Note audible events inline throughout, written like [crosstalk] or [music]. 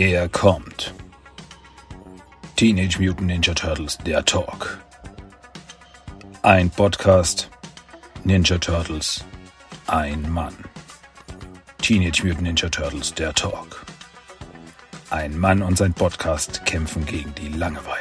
Er kommt. Teenage Mutant Ninja Turtles, der Talk. Ein Podcast. Ninja Turtles. Ein Mann. Teenage Mutant Ninja Turtles, der Talk. Ein Mann und sein Podcast kämpfen gegen die Langeweile.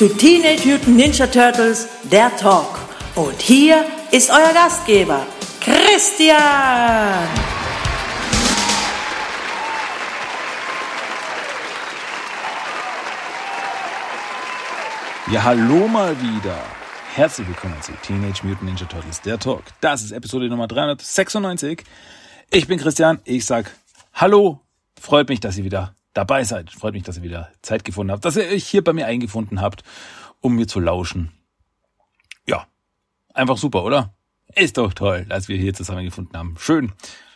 Zu Teenage Mutant Ninja Turtles, der Talk. Und hier ist euer Gastgeber, Christian. Ja, hallo mal wieder. Herzlich willkommen zu Teenage Mutant Ninja Turtles, der Talk. Das ist Episode Nummer 396. Ich bin Christian. Ich sag Hallo. Freut mich, dass ihr wieder dabei seid. Freut mich, dass ihr wieder Zeit gefunden habt, dass ihr euch hier bei mir eingefunden habt, um mir zu lauschen. Ja, einfach super, oder? Ist doch toll, dass wir hier zusammengefunden haben. Schön.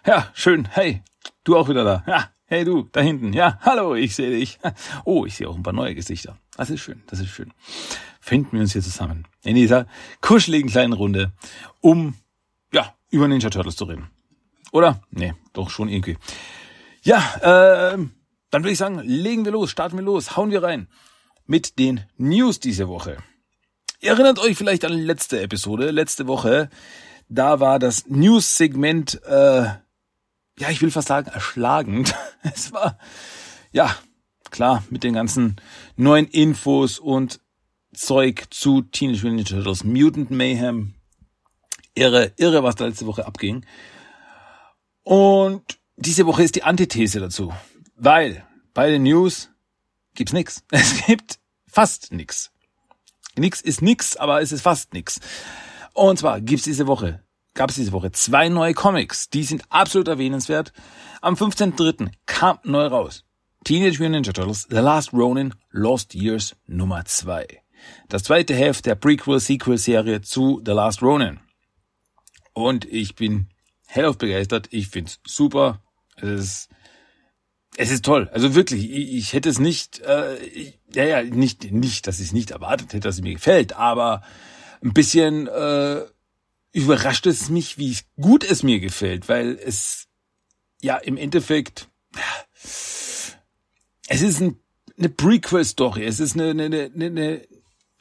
Ja, schön. Hey, du auch wieder da. Ja, hey du, da hinten. Ja, hallo, ich sehe dich. Oh, ich sehe auch ein paar neue Gesichter. Das ist schön, das ist schön. Finden wir uns hier zusammen in dieser kuscheligen kleinen Runde, um, ja, über Ninja Turtles zu reden. Oder? Nee, doch schon irgendwie. Ja, äh, dann würde ich sagen, legen wir los, starten wir los, hauen wir rein mit den News diese Woche. Ihr erinnert euch vielleicht an die letzte Episode, letzte Woche. Da war das News-Segment, äh, ja, ich will fast sagen, erschlagend. [laughs] Es war, ja, klar, mit den ganzen neuen Infos und Zeug zu Teenage Mutant Ninja Turtles, Mutant Mayhem. Irre, irre, was da letzte Woche abging. Und diese Woche ist die Antithese dazu. Weil bei den News gibt's nix. [laughs] Es gibt fast nix. Nix ist nix, aber es ist fast nix. Und zwar gibt's diese Woche, gab's diese Woche zwei neue Comics. Die sind absolut erwähnenswert. Am 15.3. kam neu raus. Teenage Mutant Ninja Turtles The Last Ronin Lost Years Nummer 2. Das zweite Heft der Prequel-Sequel-Serie zu The Last Ronin. Und ich bin hellauf begeistert. Ich find's super. Es ist es ist toll. Also wirklich, ich, ich hätte es nicht, äh, ich, ja, ja, nicht, nicht, dass ich es nicht erwartet hätte, dass es mir gefällt, aber ein bisschen äh, überrascht es mich, wie gut es mir gefällt, weil es ja im Endeffekt, es ist ein, eine Prequel-Story, es ist eine, eine, eine, eine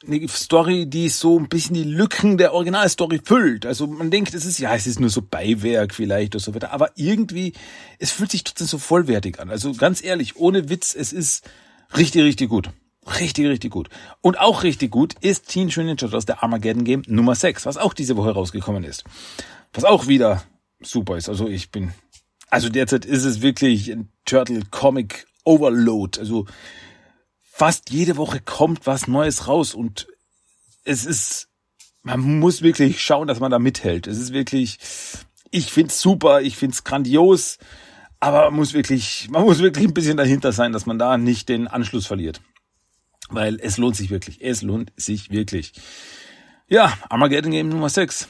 eine Story, die so ein bisschen die Lücken der Originalstory füllt. Also man denkt, es ist ja, es ist nur so Beiwerk vielleicht oder so weiter, aber irgendwie, es fühlt sich trotzdem so vollwertig an. Also ganz ehrlich, ohne Witz, es ist richtig, richtig gut. Richtig, richtig gut. Und auch richtig gut ist Teen Mutant Ninja Turtles der Armageddon Game Nummer 6, was auch diese Woche rausgekommen ist. Was auch wieder super ist. Also ich bin, also derzeit ist es wirklich ein Turtle Comic Overload. Also fast jede Woche kommt was Neues raus und es ist, man muss wirklich schauen, dass man da mithält. Es ist wirklich, ich find's super, ich find's grandios, aber man muss wirklich, man muss wirklich ein bisschen dahinter sein, dass man da nicht den Anschluss verliert. Weil es lohnt sich wirklich, es lohnt sich wirklich. Ja, Armageddon Game Nummer 6.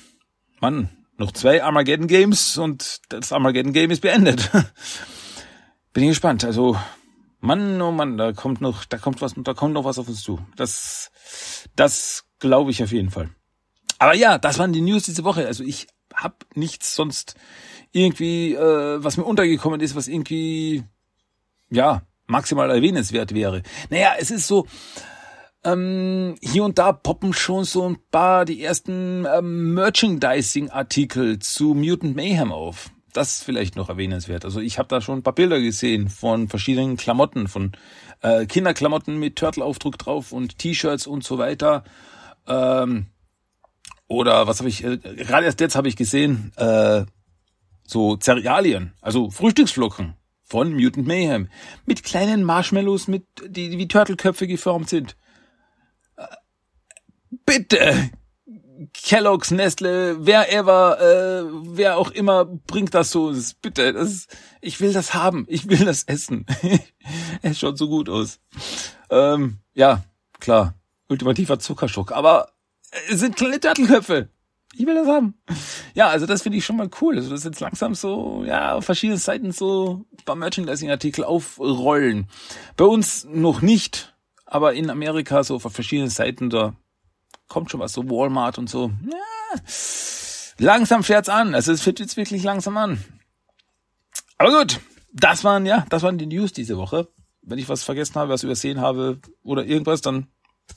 Mann, noch zwei Armageddon Games und das Armageddon Game ist beendet. [laughs] Bin ich gespannt. Also Mann, oh Mann, da kommt noch, da kommt was, da kommt noch was auf uns zu. Das, das glaube ich auf jeden Fall. Aber ja, das waren die News diese Woche. Also ich habe nichts sonst irgendwie, äh, was mir untergekommen ist, was irgendwie, ja, maximal erwähnenswert wäre. Naja, es ist so, ähm, hier und da poppen schon so ein paar die ersten ähm, Merchandising-Artikel zu Mutant Mayhem auf. Das ist vielleicht noch erwähnenswert. Also ich habe da schon ein paar Bilder gesehen von verschiedenen Klamotten, von äh, Kinderklamotten mit Turtle-Aufdruck drauf und T-Shirts und so weiter. Ähm, oder was habe ich, äh, gerade erst jetzt habe ich gesehen, äh, so Cerealien, also Frühstücksflocken von Mutant Mayhem mit kleinen Marshmallows, mit die, die wie Turtelköpfe geformt sind. Äh, bitte, Kellogg's, Nestle, wer ever, äh, wer auch immer bringt das so. Das, bitte, das, ich will das haben. Ich will das essen. es [laughs] schaut so gut aus. Ähm, ja, klar. Ultimativer Zuckerschock. Aber es sind kleine Turtelköpfe. Ich will das haben. Ja, also das finde ich schon mal cool. Also das jetzt langsam so, ja, auf verschiedenen Seiten so beim Merchandising-Artikel aufrollen. Bei uns noch nicht, aber in Amerika so auf verschiedenen Seiten da kommt schon was, so Walmart und so. Ja, langsam fährt's an. Also es fährt jetzt wirklich langsam an. Aber gut, das waren, ja, das waren die News diese Woche. Wenn ich was vergessen habe, was übersehen habe oder irgendwas, dann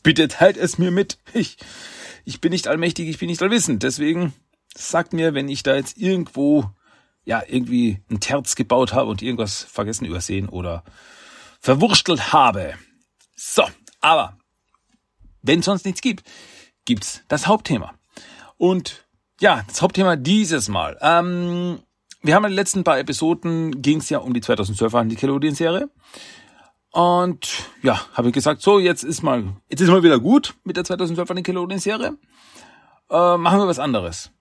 bitte teilt es mir mit. Ich, ich bin nicht allmächtig, ich bin nicht allwissend. Deswegen sagt mir, wenn ich da jetzt irgendwo, ja, irgendwie ein Terz gebaut habe und irgendwas vergessen, übersehen oder verwurstelt habe. So, aber wenn sonst nichts gibt, gibt's das Hauptthema. Und ja, das Hauptthema dieses Mal. Ähm, wir haben in den letzten paar Episoden ging es ja um die 2012er Nickelodeon-Serie. Und ja, habe ich gesagt, so, jetzt ist mal, jetzt ist mal wieder gut mit der 2012er Nickelodeon-Serie. Äh, machen wir was anderes.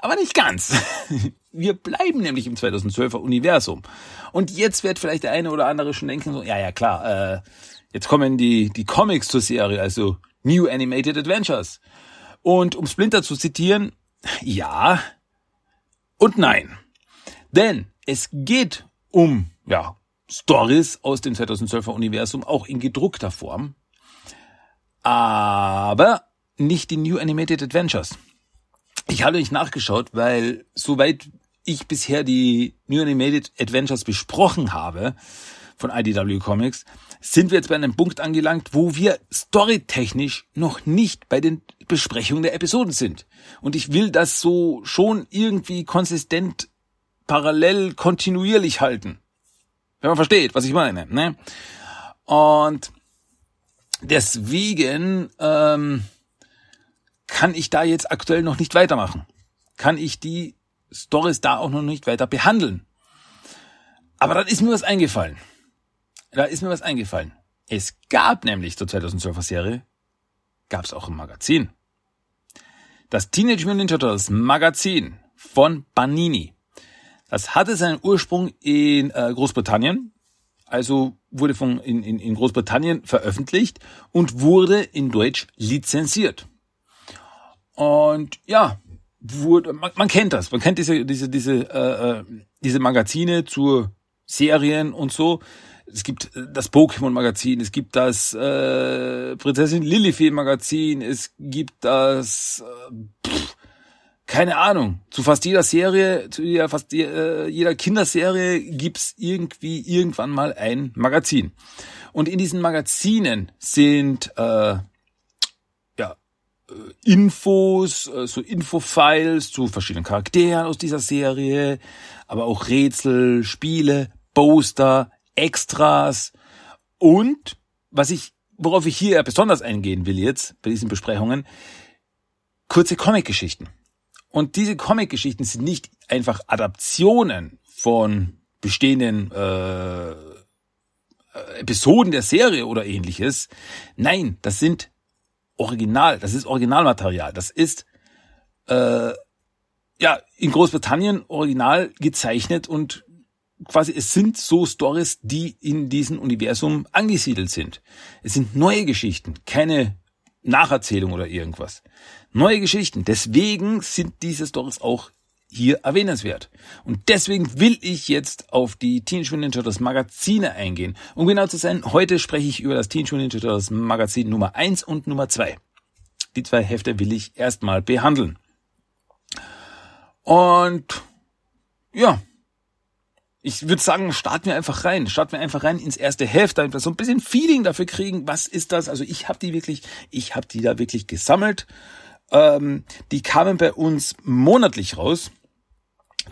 Aber nicht ganz. [laughs] Wir bleiben nämlich im 2012er Universum. Und jetzt wird vielleicht der eine oder andere schon denken, so, ja, ja, klar, äh, jetzt kommen die, die Comics zur Serie, also New Animated Adventures. Und um Splinter zu zitieren, ja und nein. Denn es geht um, ja, Stories aus dem 2012er Universum, auch in gedruckter Form. Aber nicht die New Animated Adventures. Ich habe nicht nachgeschaut, weil soweit ich bisher die New Animated Adventures besprochen habe von IDW Comics, sind wir jetzt bei einem Punkt angelangt, wo wir storytechnisch noch nicht bei den Besprechungen der Episoden sind. Und ich will das so schon irgendwie konsistent, parallel, kontinuierlich halten. Wenn man versteht, was ich meine. Ne? Und deswegen ähm, kann ich da jetzt aktuell noch nicht weitermachen. Kann ich die Stories da auch noch nicht weiter behandeln. Aber dann ist mir was eingefallen da ist mir was eingefallen. Es gab nämlich zur 2012er Serie, gab es auch ein Magazin. Das Teenage Mutant Ninja Turtles Magazin von Banini. Das hatte seinen Ursprung in äh, Großbritannien, also wurde von in, in, in Großbritannien veröffentlicht und wurde in Deutsch lizenziert. Und ja, wurde, man, man kennt das, man kennt diese diese diese äh, äh diese Magazine zu Serien und so es gibt äh, das Pokémon-Magazin, es gibt das äh, Prinzessin Lilifee-Magazin, es gibt das, äh, pff, keine Ahnung, zu fast jeder Serie, zu jeder, fast äh, jeder Kinderserie gibt's irgendwie irgendwann mal ein Magazin. Und in diesen Magazinen sind äh, äh, Infos, äh, so Infofiles zu verschiedenen Charakteren aus dieser Serie, aber auch Rätsel, Spiele, Poster, Extras und was ich, worauf ich hier besonders eingehen will jetzt bei diesen Besprechungen, kurze Comic-Geschichten. Und diese Comic-Geschichten sind nicht einfach Adaptionen von bestehenden äh, Episoden der Serie oder ähnliches. Nein, das sind Original, das ist Originalmaterial. Das ist äh, ja in Großbritannien original gezeichnet und quasi, es sind so Stories, die in diesem Universum angesiedelt sind. Es sind neue Geschichten, keine Nacherzählung oder irgendwas. Neue Geschichten. Deswegen sind diese Stories auch hier erwähnenswert. Und deswegen will ich jetzt auf die Teenage Mutant Ninja Turtles Magazine eingehen. Um genau zu sein, heute spreche ich über das Teenage Mutant Ninja Turtles Magazin Nummer 1 und Nummer 2. Die zwei Hefte will ich erstmal behandeln. Und ja, ich würde sagen, starten wir einfach rein. Starten wir einfach rein ins erste Heft, damit wir so ein bisschen Feeling dafür kriegen, was ist das? Also ich habe die wirklich, ich habe die da wirklich gesammelt. Ähm, die kamen bei uns monatlich raus.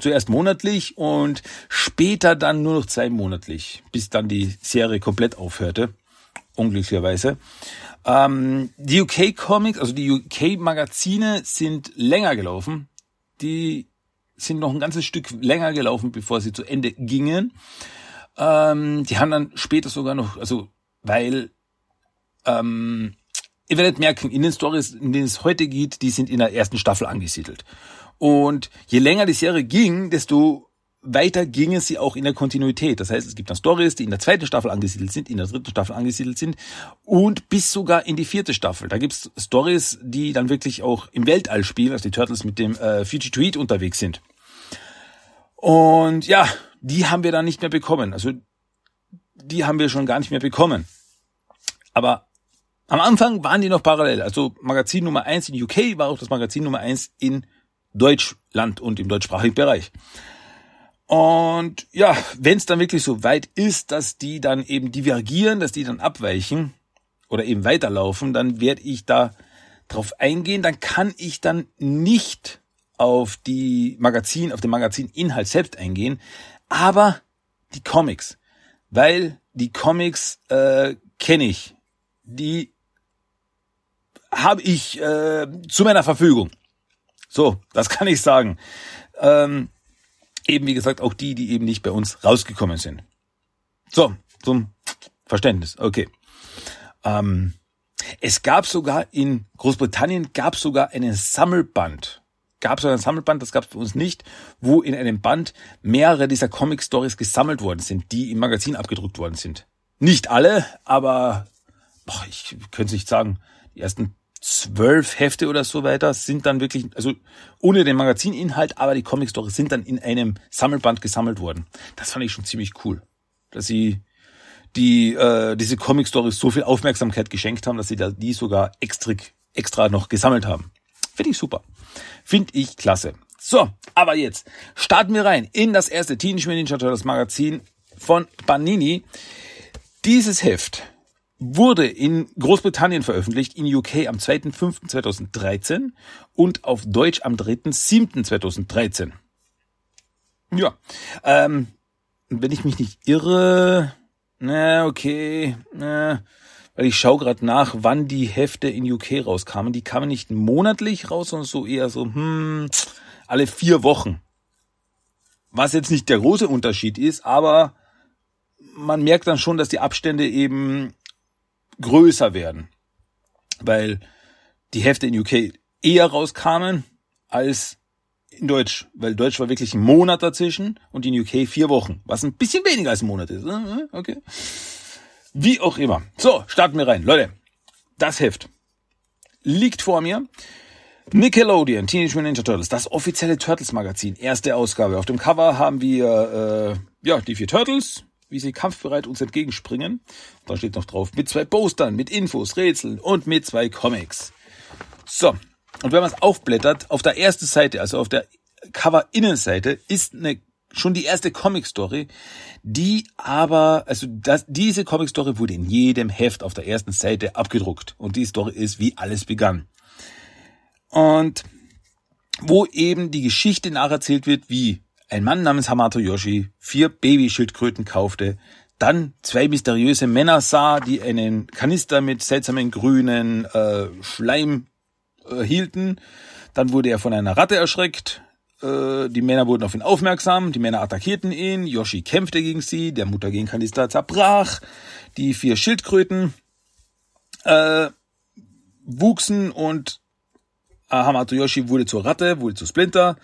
Zuerst monatlich und später dann nur noch zwei monatlich, bis dann die Serie komplett aufhörte. Unglücklicherweise. Ähm, die UK Comics, also die UK Magazine sind länger gelaufen. Die sind noch ein ganzes Stück länger gelaufen, bevor sie zu Ende gingen. Ähm, die haben dann später sogar noch, also weil ähm, ihr werdet merken, in den Stories, in denen es heute geht, die sind in der ersten Staffel angesiedelt. Und je länger die Serie ging, desto weiter ging es sie auch in der Kontinuität. Das heißt, es gibt dann Stories, die in der zweiten Staffel angesiedelt sind, in der dritten Staffel angesiedelt sind und bis sogar in die vierte Staffel. Da gibt's Stories, die dann wirklich auch im Weltall spielen, also die Turtles mit dem äh, Fiji Tweet unterwegs sind. Und ja, die haben wir dann nicht mehr bekommen. Also die haben wir schon gar nicht mehr bekommen. Aber am Anfang waren die noch parallel. Also Magazin Nummer eins in UK war auch das Magazin Nummer eins in Deutschland und im deutschsprachigen Bereich. Und ja, wenn es dann wirklich so weit ist, dass die dann eben divergieren, dass die dann abweichen oder eben weiterlaufen, dann werde ich da drauf eingehen. Dann kann ich dann nicht auf die Magazin, auf den Magazininhalt selbst eingehen, aber die Comics, weil die Comics äh, kenne ich, die habe ich äh, zu meiner Verfügung. So, das [laughs] kann ich sagen. Ähm, eben wie gesagt auch die, die eben nicht bei uns rausgekommen sind. So, zum Verständnis. Okay. Ähm, es gab sogar in Großbritannien gab sogar einen Sammelband. Gab es einen Sammelband, das gab es bei uns nicht, wo in einem Band mehrere dieser Comic-Stories gesammelt worden sind, die im Magazin abgedruckt worden sind. Nicht alle, aber boah, ich könnte es nicht sagen, die ersten zwölf Hefte oder so weiter sind dann wirklich, also ohne den Magazininhalt, aber die Comic Stories sind dann in einem Sammelband gesammelt worden. Das fand ich schon ziemlich cool, dass sie die äh, diese Comic Stories so viel Aufmerksamkeit geschenkt haben, dass sie da die sogar extra extra noch gesammelt haben. Finde ich super. Finde ich klasse. So, aber jetzt starten wir rein in das erste Teenage Mutant Ninja Turtles Magazin von Panini. Dieses Heft wurde in Großbritannien veröffentlicht, in UK am 2.5.2013 und auf Deutsch am 3.7.2013. Ja, ähm, wenn ich mich nicht irre, na okay, na, weil ich schaue gerade nach, wann die Hefte in UK rauskamen. Die kamen nicht monatlich raus, sondern so eher so, hm, alle vier Wochen. Was jetzt nicht der große Unterschied ist, aber man merkt dann schon, dass die Abstände eben größer werden. Weil die Hefte in UK eher rauskamen als in Deutsch, weil Deutsch war wirklich ein Monat dazwischen und in UK vier Wochen, was ein bisschen weniger als ein Monat ist. Ne? Okay. Wie auch immer. So, starten wir rein. Leute, das Heft liegt vor mir. Nickelodeon, Teenage Mutant Ninja Turtles, das offizielle Turtles Magazin, erste Ausgabe. Auf dem Cover haben wir äh, ja die vier Turtles, wie sie kampfbereit uns entgegenspringen. Da steht noch drauf, mit zwei Postern, mit Infos, Rätseln und mit zwei Comics. So, und wenn man es aufblättert, auf der ersten Seite, also auf der Cover-Innenseite, ist eine, schon die erste Comic-Story, die aber, also das, diese Comic-Story wurde in jedem Heft auf der ersten Seite abgedruckt. Und die Story ist, wie alles begann. Und wo eben die Geschichte nacherzählt wird, wie ein Mann namens Hamato Yoshi vier Babyschildkröten kaufte, dann zwei mysteriöse Männer sah, die einen Kanister mit seltsamen grünen äh, Schleim äh, hielten. Dann wurde er von einer Ratte erschreckt. Äh, die Männer wurden auf ihn aufmerksam. Die Männer attackierten ihn. Yoshi kämpfte gegen sie. Der Mutagen Kanister zerbrach. Die vier Schildkröten äh, wuchsen und äh, Hamato Yoshi wurde zur Ratte, wurde zu Splinter.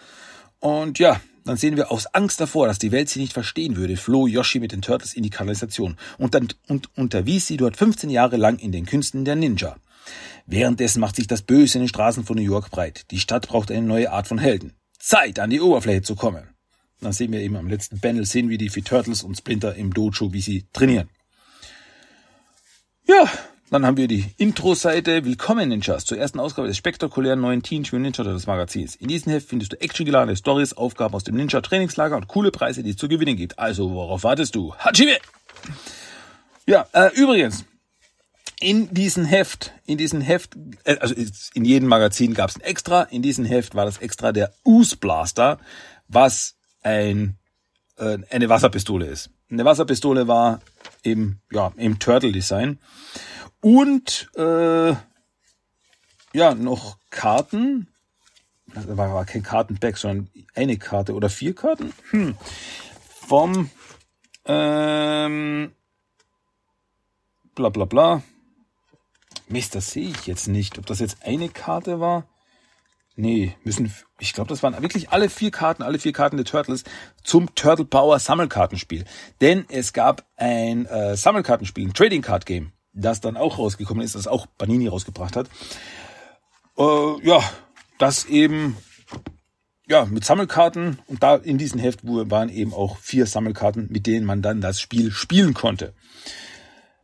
Und ja, dann sehen wir aus Angst davor, dass die Welt sie nicht verstehen würde, floh Yoshi mit den Turtles in die Kanalisation und, dann, und unterwies sie dort 15 Jahre lang in den Künsten der Ninja. Währenddessen macht sich das Böse in den Straßen von New York breit. Die Stadt braucht eine neue Art von Helden. Zeit, an die Oberfläche zu kommen. dann sehen wir eben am letzten Panel, sehen wir die vier Turtles und Splinter im Dojo, wie sie trainieren. Ja, dann haben wir die Intro-Seite Willkommen Ninjas zur ersten Ausgabe des spektakulären neuen Teenage Mutant Ninja Turtles Magazins. In diesem Heft findest du actiongeladene Stories, Aufgaben aus dem Ninja Trainingslager und coole Preise, die es zu gewinnen gibt. Also, worauf wartest du? Hachime! Ja, äh, übrigens, in diesem Heft, in diesem Heft, äh, also in jedem Magazin gab es ein Extra. In diesem Heft war das Extra der Ooze Blaster, was ein äh, eine Wasserpistole ist. Eine Wasserpistole war im ja im Turtle Design und äh, ja, noch Karten. Das war, war kein Kartenback, sondern eine Karte oder vier Karten. Hm. Vom ähm, bla bla bla. Mist, das sehe ich jetzt nicht. Ob das jetzt eine Karte war? Nee, müssen, ich glaube, das waren wirklich alle vier Karten, alle vier Karten der Turtles zum Turtle Power Sammelkartenspiel. Denn es gab ein äh, Sammelkartenspiel, ein Trading Card Game, das dann auch rausgekommen ist, das auch Banini rausgebracht hat. Äh, ja, das eben ja, mit Sammelkarten und da in diesem Heft waren eben auch vier Sammelkarten, mit denen man dann das Spiel spielen konnte.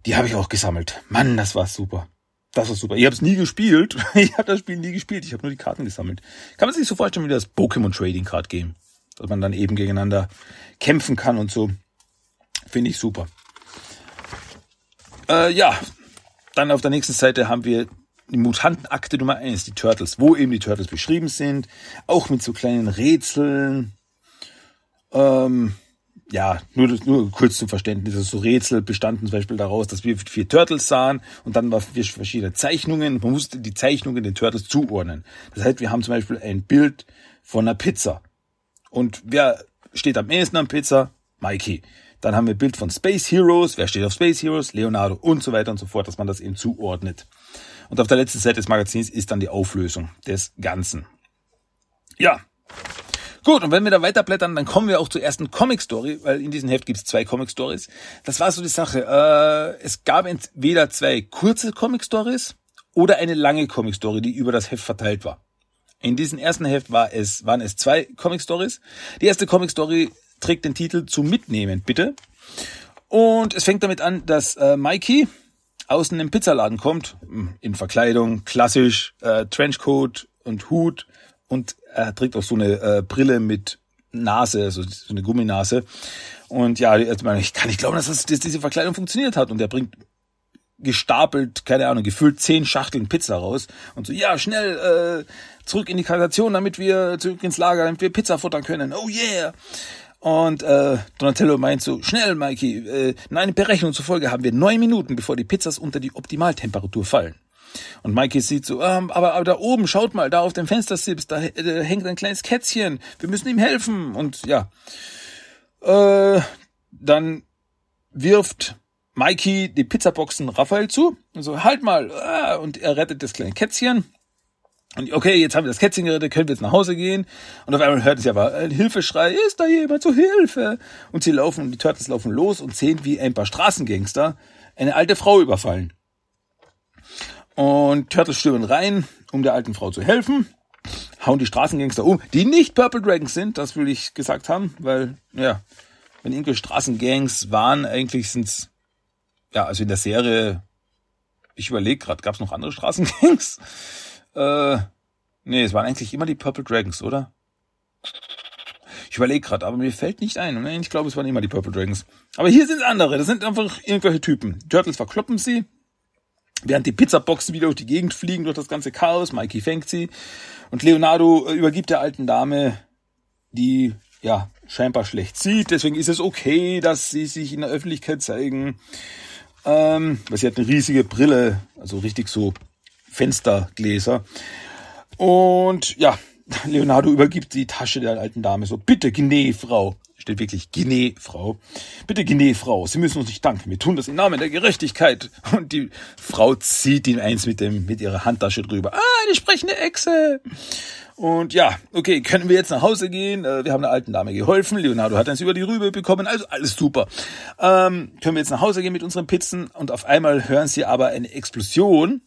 Die habe ich auch gesammelt. Mann, das war super. Das war super. Ich habe es nie gespielt. [laughs] Ich habe das Spiel nie gespielt. Ich habe nur die Karten gesammelt. Kann man sich so vorstellen wie das Pokémon Trading Card Game, dass man dann eben gegeneinander kämpfen kann und so. Finde ich super. Äh, ja, dann auf der nächsten Seite haben wir die Mutantenakte Nummer eins, die Turtles, wo eben die Turtles beschrieben sind, auch mit so kleinen Rätseln. Ähm, ja, nur, nur kurz zum Verständnis, also so Rätsel bestanden zum Beispiel daraus, dass wir vier Turtles sahen und dann waren wir verschiedene Zeichnungen. Man musste die Zeichnungen den Turtles zuordnen. Das heißt, wir haben zum Beispiel ein Bild von einer Pizza. Und wer steht am ehesten am Pizza? Mikey. Dann haben wir ein Bild von Space Heroes. Wer steht auf Space Heroes? Leonardo und so weiter und so fort, dass man das eben zuordnet. Und auf der letzten Seite des Magazins ist dann die Auflösung des Ganzen. Ja. Gut, und wenn wir da weiterblättern, dann kommen wir auch zur ersten Comic-Story, weil in diesem Heft gibt es zwei Comic-Stories. Das war so die Sache. Äh, es gab entweder zwei kurze Comic-Stories oder eine lange Comic-Story, die über das Heft verteilt war. In diesem ersten Heft war es, waren es zwei Comic-Stories. Die erste Comic-Story trägt den Titel zu mitnehmen, bitte. Und es fängt damit an, dass äh, Mikey, außen im Pizzaladen kommt, hm, in Verkleidung, klassisch, äh, Trenchcoat und Hut und er trägt auch so eine äh, Brille mit Nase, also so eine Gumminase. Und ja, ich kann nicht glauben, dass, das, dass diese Verkleidung funktioniert hat. Und er bringt gestapelt, keine Ahnung, gefüllt zehn Schachteln Pizza raus und so, ja, schnell äh, zurück in die Kanalisation, damit wir zurück ins Lager, damit wir Pizza futtern können. Oh yeah! Und äh, Donatello meint so, schnell, Mikey, äh, in einer Berechnung zufolge haben wir neun Minuten, bevor die Pizzas unter die Optimaltemperatur fallen. Und Mikey sieht so, ähm, aber, aber da oben, schaut mal, da auf dem Fenstersips, da, da hängt ein kleines Kätzchen, wir müssen ihm helfen. Und ja, äh, dann wirft Mikey die Pizzaboxen Raphael zu und so, halt mal, äh, und er rettet das kleine Kätzchen. Und okay, jetzt haben wir das Kätzchen gerettet, können wir jetzt nach Hause gehen. Und auf einmal hört es ja aber ein Hilfeschrei, ist da jemand zur Hilfe? Und sie laufen, die Turtles laufen los und sehen, wie ein paar Straßengangster eine alte Frau überfallen. Und Turtles stürmen rein, um der alten Frau zu helfen, hauen die Straßengangster um, die nicht Purple Dragons sind, das will ich gesagt haben, weil, ja, wenn irgendwelche Straßengangs waren, eigentlich sind's, ja, also in der Serie, ich überlege gerade, gab's noch andere Straßengangs? [laughs] Äh, nee, es waren eigentlich immer die Purple Dragons, oder? Ich überlege gerade, aber mir fällt nicht ein. Ich glaube, es waren immer die Purple Dragons. Aber hier sind andere. Das sind einfach irgendwelche Typen. Turtles verkloppen sie. Während die Pizzaboxen wieder durch die Gegend fliegen, durch das ganze Chaos. Mikey fängt sie. Und Leonardo äh, übergibt der alten Dame, die, ja, scheinbar schlecht sieht. Deswegen ist es okay, dass sie sich in der Öffentlichkeit zeigen. Ähm, weil sie hat eine riesige Brille. Also richtig so Fenstergläser. Und ja, [laughs] Leonardo übergibt die Tasche der alten Dame so, bitte, Gnä, Frau. Steht wirklich Gnä, Frau. Bitte, Gnä, Frau. Sie müssen uns nicht danken. Wir tun das im Namen der Gerechtigkeit. Und die Frau zieht ihn eins mit dem, mit ihrer Handtasche drüber. Ah, eine sprechende Echse. Und ja, okay, können wir jetzt nach Hause gehen? Äh, wir haben der alten Dame geholfen. Leonardo hat eins über die Rübe bekommen. Also alles super. Ähm, können wir jetzt nach Hause gehen mit unseren Pizzen? Und auf einmal hören sie aber eine Explosion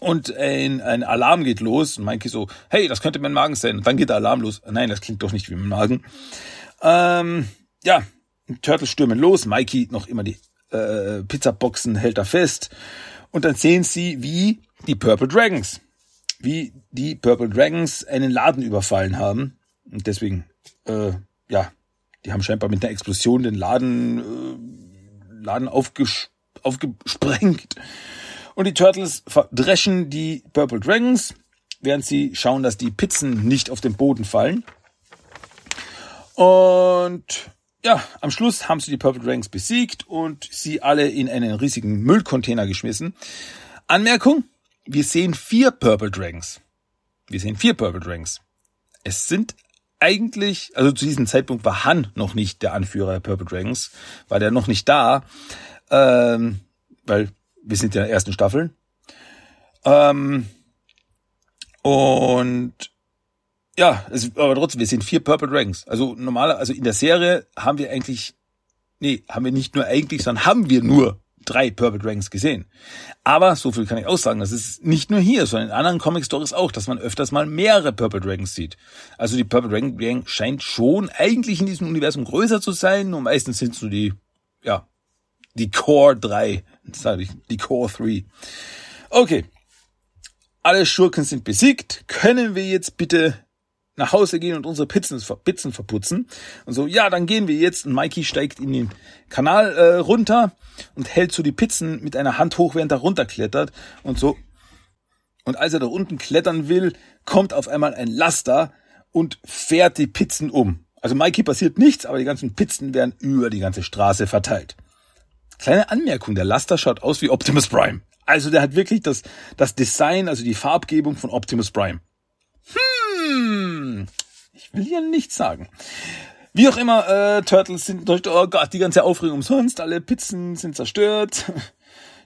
und ein, ein Alarm geht los und Mikey so, hey, das könnte mein Magen sein. Und dann geht der Alarm los. Nein, das klingt doch nicht wie mein Magen. Ähm, ja, Turtles stürmen los. Mikey noch immer die äh, Pizzaboxen hält er fest. Und dann sehen sie, wie die Purple Dragons, wie die Purple Dragons einen Laden überfallen haben. Und deswegen, äh, ja, die haben scheinbar mit einer Explosion den Laden, äh, Laden aufges aufgesprengt. Und die Turtles verdreschen die Purple Dragons, während sie schauen, dass die Pizzen nicht auf den Boden fallen. Und ja, am Schluss haben sie die Purple Dragons besiegt und sie alle in einen riesigen Müllcontainer geschmissen. Anmerkung, wir sehen vier Purple Dragons. Wir sehen vier Purple Dragons. Es sind eigentlich, also zu diesem Zeitpunkt war Han noch nicht der Anführer der Purple Dragons, war der noch nicht da, ähm, weil wir sind in der ersten Staffel. Ähm, und ja, es, aber trotzdem, wir sind vier Purple Dragons. Also normaler, also in der Serie haben wir eigentlich, nee, haben wir nicht nur eigentlich, sondern haben wir nur drei Purple Dragons gesehen. Aber so viel kann ich auch sagen, das ist nicht nur hier, sondern in anderen Comic Stories auch, dass man öfters mal mehrere Purple Dragons sieht. Also die Purple Dragon Gang scheint schon eigentlich in diesem Universum größer zu sein und meistens sind es nur die, ja, die Core 3, sage ich, die Core 3. Okay. Alle Schurken sind besiegt. Können wir jetzt bitte nach Hause gehen und unsere Pizzen, Pizzen verputzen. Und so, ja, dann gehen wir jetzt. Und Mikey steigt in den Kanal äh, runter und hält so die Pizzen mit einer Hand hoch, während er runterklettert. Und so. Und als er da unten klettern will, kommt auf einmal ein Laster und fährt die Pizzen um. Also Mikey passiert nichts, aber die ganzen Pizzen werden über die ganze Straße verteilt. Kleine Anmerkung, der Laster schaut aus wie Optimus Prime. Also der hat wirklich das, das Design, also die Farbgebung von Optimus Prime. Hm, ich will hier nichts sagen. Wie auch immer, äh, Turtles sind durch, oh Gott, die ganze Aufregung umsonst, alle Pizzen sind zerstört. [laughs]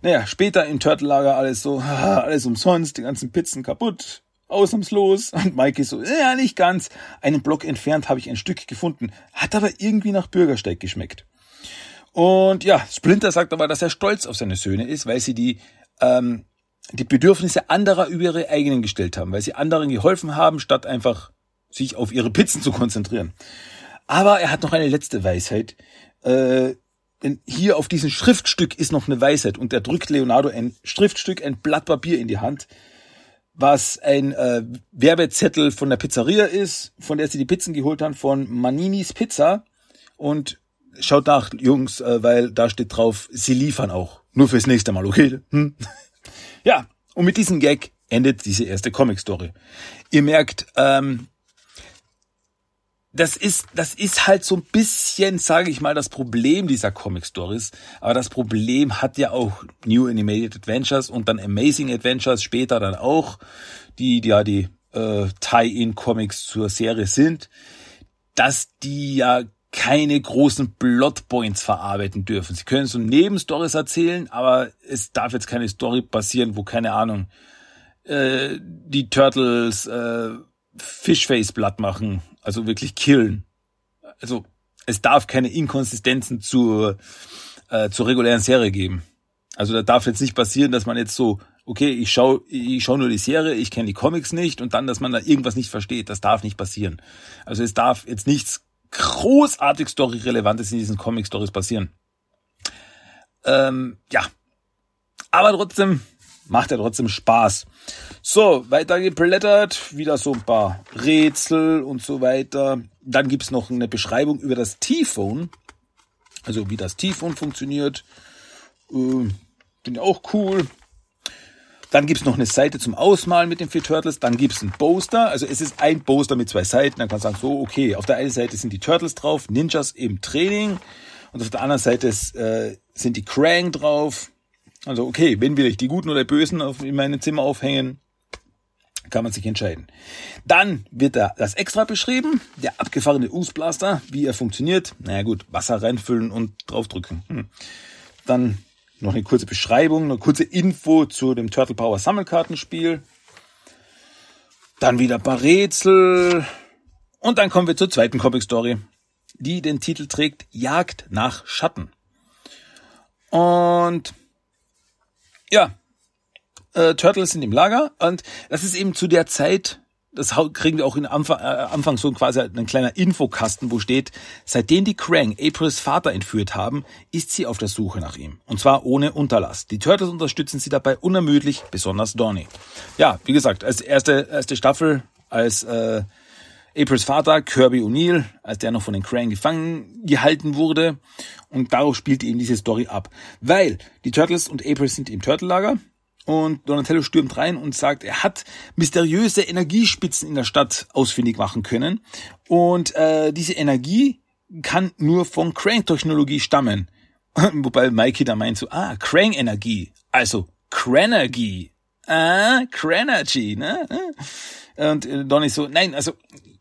Naja, später im Turtle-Lager alles so, [laughs] alles umsonst, die ganzen Pizzen kaputt, ausnahmslos. [laughs] Und Mikey so, ja, nicht ganz. Einen Block entfernt habe ich ein Stück gefunden, hat aber irgendwie nach Bürgersteig geschmeckt. Und ja, Splinter sagt aber, dass er stolz auf seine Söhne ist, weil sie die ähm, die Bedürfnisse anderer über ihre eigenen gestellt haben, weil sie anderen geholfen haben, statt einfach sich auf ihre Pizzen zu konzentrieren. Aber er hat noch eine letzte Weisheit. Äh, denn hier auf diesem Schriftstück ist noch eine Weisheit und er drückt Leonardo ein Schriftstück, ein Blatt Papier in die Hand, was ein äh, Werbezettel von der Pizzeria ist, von der sie die Pizzen geholt haben, von Maninis Pizza. Und schaut nach, Jungs, äh, weil da steht drauf, sie liefern auch. Nur fürs nächste Mal, okay? Hm? [laughs] Ja, und mit diesem Gag endet diese erste Comic-Story. Ihr merkt, ähm, das ist, das ist halt so ein bisschen, sage ich mal, das Problem dieser Comic Stories. Aber das Problem hat ja auch New Animated Adventures und dann Amazing Adventures später dann auch, die, die ja die äh, Tie-in Comics zur Serie sind, dass die ja keine großen Plotpoints verarbeiten dürfen. Sie können so Nebenstories erzählen, aber es darf jetzt keine Story passieren, wo keine Ahnung äh, die Turtles äh, Fishface Blatt machen, also wirklich killen. Also es darf keine Inkonsistenzen zur äh, zur regulären Serie geben. Also da darf jetzt nicht passieren, dass man jetzt so okay, ich schau ich schau nur die Serie, ich kenne die Comics nicht und dann, dass man da irgendwas nicht versteht. Das darf nicht passieren. Also es darf jetzt nichts großartig Story-Relevantes in diesen Comic-Stories passieren. Ähm, ja. Aber trotzdem macht er trotzdem Spaß. So, weiter geblättert, wieder so ein paar Rätsel und so weiter. Dann gibt's noch eine Beschreibung über das T-Phone. Also wie das T-Phone funktioniert. Äh, Finde auch cool. Dann gibt's noch eine Seite zum Ausmalen mit den vier Turtles. Dann gibt's ein Poster. Also es ist ein Poster mit zwei Seiten. Dann kann man sagen, so, okay, auf der einen Seite sind die Turtles drauf, Ninjas im Training. Und auf der anderen Seite ist, äh, sind die Krang drauf. Also, okay, wen will ich, die Guten oder Bösen auf, in meinem Zimmer aufhängen? Kann man sich entscheiden. Dann wird da das extra beschrieben, der abgefahrene Us-Blaster, wie er funktioniert. Naja gut, Wasser reinfüllen und draufdrücken. Hm. Dann noch eine kurze Beschreibung, eine kurze Info zu dem Turtle Power Sammelkartenspiel. Dann wieder ein paar Rätsel. Und dann kommen wir zur zweiten Comic Story, die den Titel trägt Jagd nach Schatten. Und ja, äh, Turtles sind im Lager und das ist eben zu der Zeit, das kriegen wir auch in Anfang, äh, Anfang so quasi ein kleiner Infokasten, wo steht, seitdem die Krang Aprils Vater entführt haben, ist sie auf der Suche nach ihm. Und zwar ohne Unterlass. Die Turtles unterstützen sie dabei unermüdlich, besonders Donny. Ja, wie gesagt, als erste, erste Staffel, als äh, Aprils Vater, Kirby O'Neill, als der noch von den Krang gefangen gehalten wurde. Und darauf spielt eben diese Story ab. Weil die Turtles und April sind im Turtle-Lager und Donatello stürmt rein und sagt, er hat mysteriöse Energiespitzen in der Stadt ausfindig machen können. Und äh, diese Energie kann nur von Krang-Technologie stammen. [laughs] Wobei Mikey da meint so, ah, Krang-Energie, also Kranergie. Ah, Kranergy, ne? Und äh, Donny so, nein, also,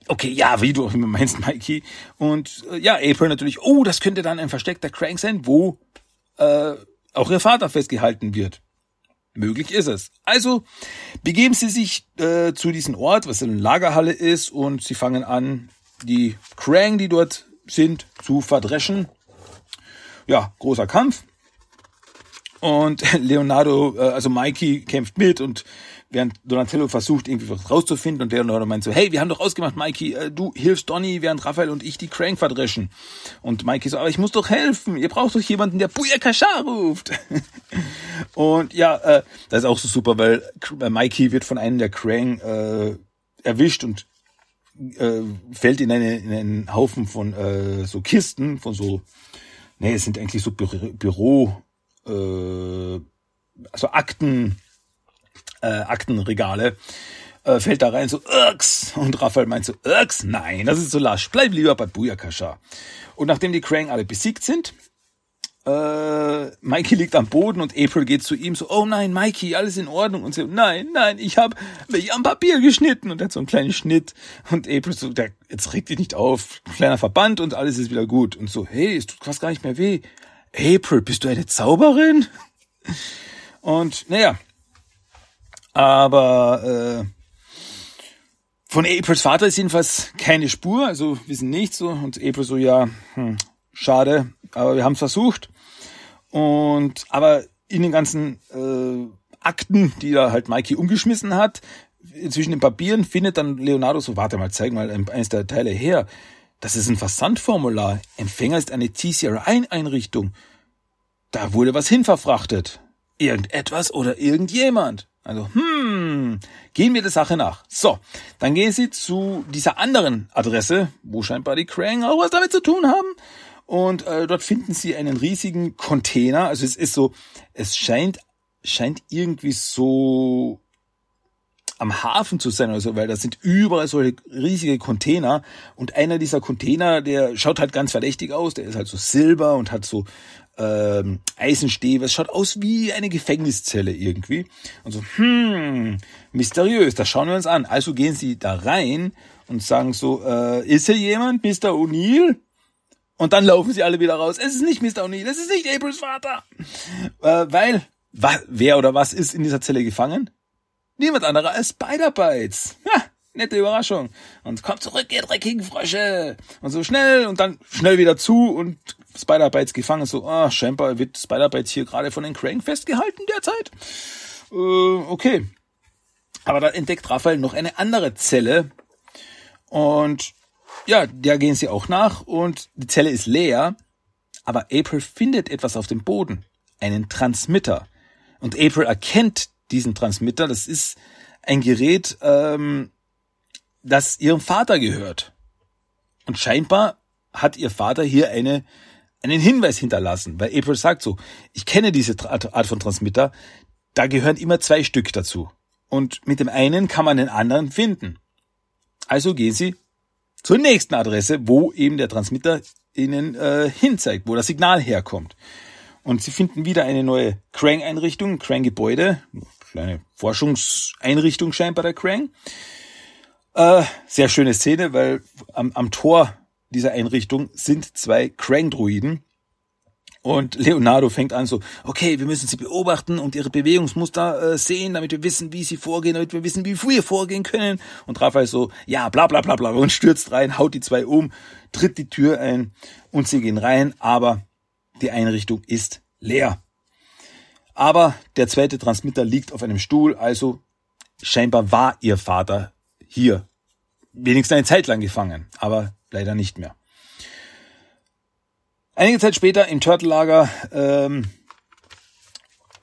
okay, ja, wie du auch [laughs] immer meinst, Mikey. Und äh, ja, April natürlich, oh, das könnte dann ein versteckter Krang sein, wo äh, auch ihr Vater festgehalten wird. möglich ist es. Also begeben sie sich äh, zu diesem Ort, was eine Lagerhalle ist, und sie fangen an, die Krang, die dort sind, zu verdreschen. Ja, großer Kampf. Und [laughs] Leonardo, äh, also Mikey kämpft mit und während Donatello versucht, irgendwie was rauszufinden und Leonardo meint so, hey, wir haben doch ausgemacht, Mikey, äh, du hilfst Donny, während Raphael und ich die Crank verdreschen. Und Mikey so, aber ich muss doch helfen, ihr braucht doch jemanden, der Buyakasha ruft. [laughs] und ja, äh, das ist auch so super, weil Mikey wird von einem der Crank äh, erwischt und äh, fällt in, eine, in einen Haufen von äh, so Kisten, von so, nee, es sind eigentlich so Büro, Büro äh, also Akten, äh, Aktenregale, äh, fällt da rein so, Irks! Und Raphael meint so, Irks? Nein, das ist so lasch, bleib lieber bei Buyakasha. Und nachdem die Krang alle besiegt sind, äh, Mikey liegt am Boden und April geht zu ihm so, oh nein, Mikey, alles in Ordnung. Und sie, nein, nein, ich habe mich am Papier geschnitten. Und er hat so einen kleinen Schnitt. Und April so, der, jetzt regt dich nicht auf. Kleiner Verband und alles ist wieder gut. Und so, hey, es tut fast gar nicht mehr weh. April, bist du eine Zauberin? Und naja, aber äh, von Aprils Vater ist jedenfalls keine Spur, also wissen nichts so. Und April so, ja, hm, schade, aber wir haben es versucht. Und aber in den ganzen äh, Akten, die da halt Mikey umgeschmissen hat, zwischen den Papieren findet dann Leonardo so, warte mal, zeig mal eines der Teile her. Das ist ein Versandformular. Empfänger ist eine TCRI-Einrichtung. Da wurde was hinverfrachtet. Irgendetwas oder irgendjemand. Also, hm, gehen wir der Sache nach. So, dann gehen Sie zu dieser anderen Adresse, wo scheinbar die Krang auch was damit zu tun haben. Und äh, dort finden Sie einen riesigen Container. Also es ist so, es scheint, scheint irgendwie so am Hafen zu sein oder so, weil da sind überall solche riesige Container und einer dieser Container, der schaut halt ganz verdächtig aus, der ist halt so silber und hat so ähm, Eisenstäbe, es schaut aus wie eine Gefängniszelle irgendwie. Und so, hm, mysteriös, das schauen wir uns an. Also gehen sie da rein und sagen so, äh, ist hier jemand, Mr. O'Neill? Und dann laufen sie alle wieder raus. Es ist nicht Mr. O'Neill, es ist nicht Aprils Vater. Äh, weil, wa, wer oder was ist in dieser Zelle gefangen? Niemand anderer als Spider-Bites. Ha, nette Überraschung. Und kommt zurück, ihr dreckigen Frösche. Und so schnell und dann schnell wieder zu und Spider-Bites gefangen. So, ah, scheinbar wird Spider-Bites hier gerade von den Crank festgehalten derzeit. Äh, okay. Aber da entdeckt Raphael noch eine andere Zelle. Und ja, der gehen sie auch nach und die Zelle ist leer. Aber April findet etwas auf dem Boden. Einen Transmitter. Und April erkennt diesen Transmitter. Das ist ein Gerät, ähm, das ihrem Vater gehört. Und scheinbar hat ihr Vater hier eine, einen Hinweis hinterlassen, weil April sagt so, ich kenne diese Art von Transmitter, da gehören immer zwei Stück dazu. Und mit dem einen kann man den anderen finden. Also gehen Sie zur nächsten Adresse, wo eben der Transmitter Ihnen äh, hinzeigt, wo das Signal herkommt. Und Sie finden wieder eine neue Krang-Einrichtung, Krang-Gebäude, kleine Forschungseinrichtung scheinbar der Krang. Äh, sehr schöne Szene, weil am, am Tor dieser Einrichtung sind zwei Krang-Druiden. Und Leonardo fängt an so, okay, wir müssen sie beobachten und ihre Bewegungsmuster äh, sehen, damit wir wissen, wie sie vorgehen, damit wir wissen, wie wir vorgehen können. Und Raphael so, ja, bla bla bla bla und stürzt rein, haut die zwei um, tritt die Tür ein und sie gehen rein, aber die Einrichtung ist leer. Aber der zweite Transmitter liegt auf einem Stuhl, also scheinbar war ihr Vater hier. Wenigstens eine Zeit lang gefangen, aber leider nicht mehr. Einige Zeit später im Turtle-Lager ähm,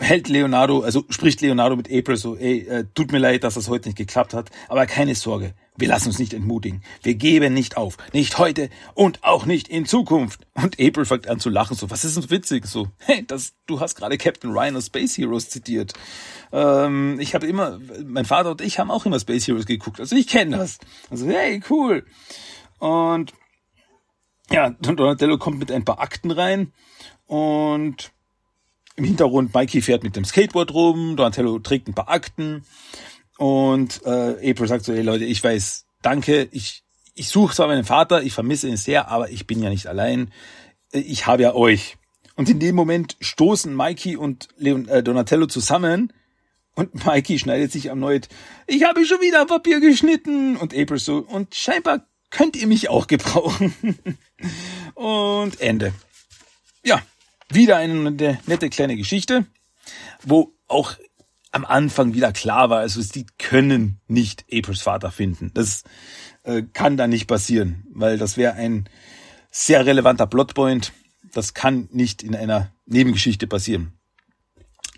hält Leonardo, also spricht Leonardo mit April so, ey, äh, tut mir leid, dass das heute nicht geklappt hat, aber keine Sorge, wir lassen uns nicht entmutigen. Wir geben nicht auf. Nicht heute und auch nicht in Zukunft. Und April fängt an zu lachen. So, was ist denn witzig? So, [laughs] hey, das, du hast gerade Captain Ryan aus Space Heroes zitiert. Ähm, ich habe immer, mein Vater und ich haben auch immer Space Heroes geguckt. Also ich kenne das. Also, hey, cool. Und ja, Donatello kommt mit ein paar Akten rein und im Hintergrund Mikey fährt mit dem Skateboard rum, Donatello trägt ein paar Akten und äh, April sagt so, hey Leute, ich weiß, danke, ich, ich suche zwar meinen Vater, ich vermisse ihn sehr, aber ich bin ja nicht allein. Ich habe ja euch. Und in dem Moment stoßen Mikey und Leon, äh, Donatello zusammen Und [laughs] Mikey schneidet sich erneut, ich habe schon wieder Papier geschnitten. Und April so, und scheinbar könnt ihr mich auch gebrauchen. [laughs] und Ende. Ja, wieder eine nette kleine Geschichte, wo auch am Anfang wieder klar war, also die können nicht Aprils Vater finden. Das äh, kann da nicht passieren, weil das wäre ein sehr relevanter Plotpoint. Das kann nicht in einer Nebengeschichte passieren.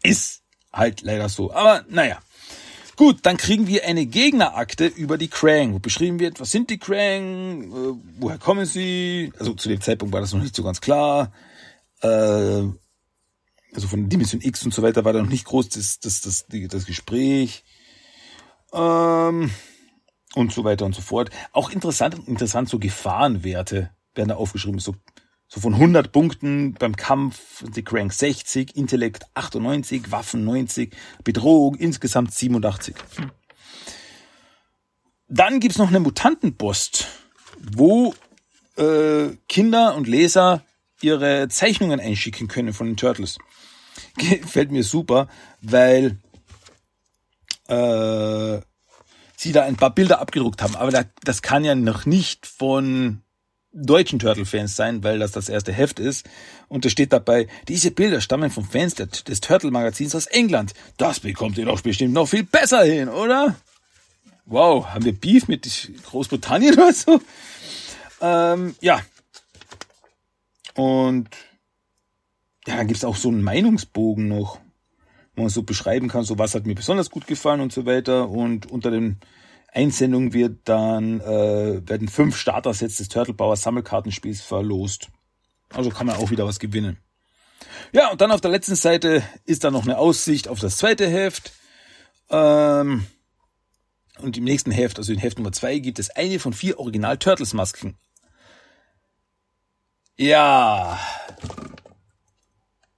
Ist halt leider so. Aber naja. Gut, dann kriegen wir eine Gegnerakte über die Krang, wo beschrieben wird, was sind die Krang, äh, woher kommen sie, also zu dem Zeitpunkt war das noch nicht so ganz klar, äh, also von Dimension X und so weiter war da noch nicht groß das, das, das, das Gespräch ähm, und so weiter und so fort. Auch interessant, interessant so Gefahrenwerte werden da aufgeschrieben, so so von 100 Punkten beim Kampf, die Crank 60, Intellekt 98, Waffen 90, Bedrohung insgesamt 87. Dann gibt's noch eine Mutantenpost, wo äh, Kinder und Leser ihre Zeichnungen einschicken können von den Turtles. Gefällt mir super, weil äh, sie da ein paar Bilder abgedruckt haben. Aber da, das kann ja noch nicht von deutschen Turtle-Fans sein, weil das das erste Heft ist. Und es steht dabei, diese Bilder stammen von Fans des Turtle-Magazins aus England. Das bekommt ihr doch bestimmt noch viel besser hin, oder? Wow, haben wir Beef mit Großbritannien oder so? Ähm, ja. Und ja, dann gibt's auch so einen Meinungsbogen noch, wo man so beschreiben kann, so was hat mir besonders gut gefallen und so weiter. Und unter den Einsendung wird dann, äh, werden fünf Starter-Sets des Turtle Power Sammelkartenspiels verlost. Also kann man auch wieder was gewinnen. Ja, und dann auf der letzten Seite ist dann noch eine Aussicht auf das zweite Heft. Ähm, und im nächsten Heft, also in Heft Nummer zwei, gibt es eine von vier Original Turtles Masken. Ja.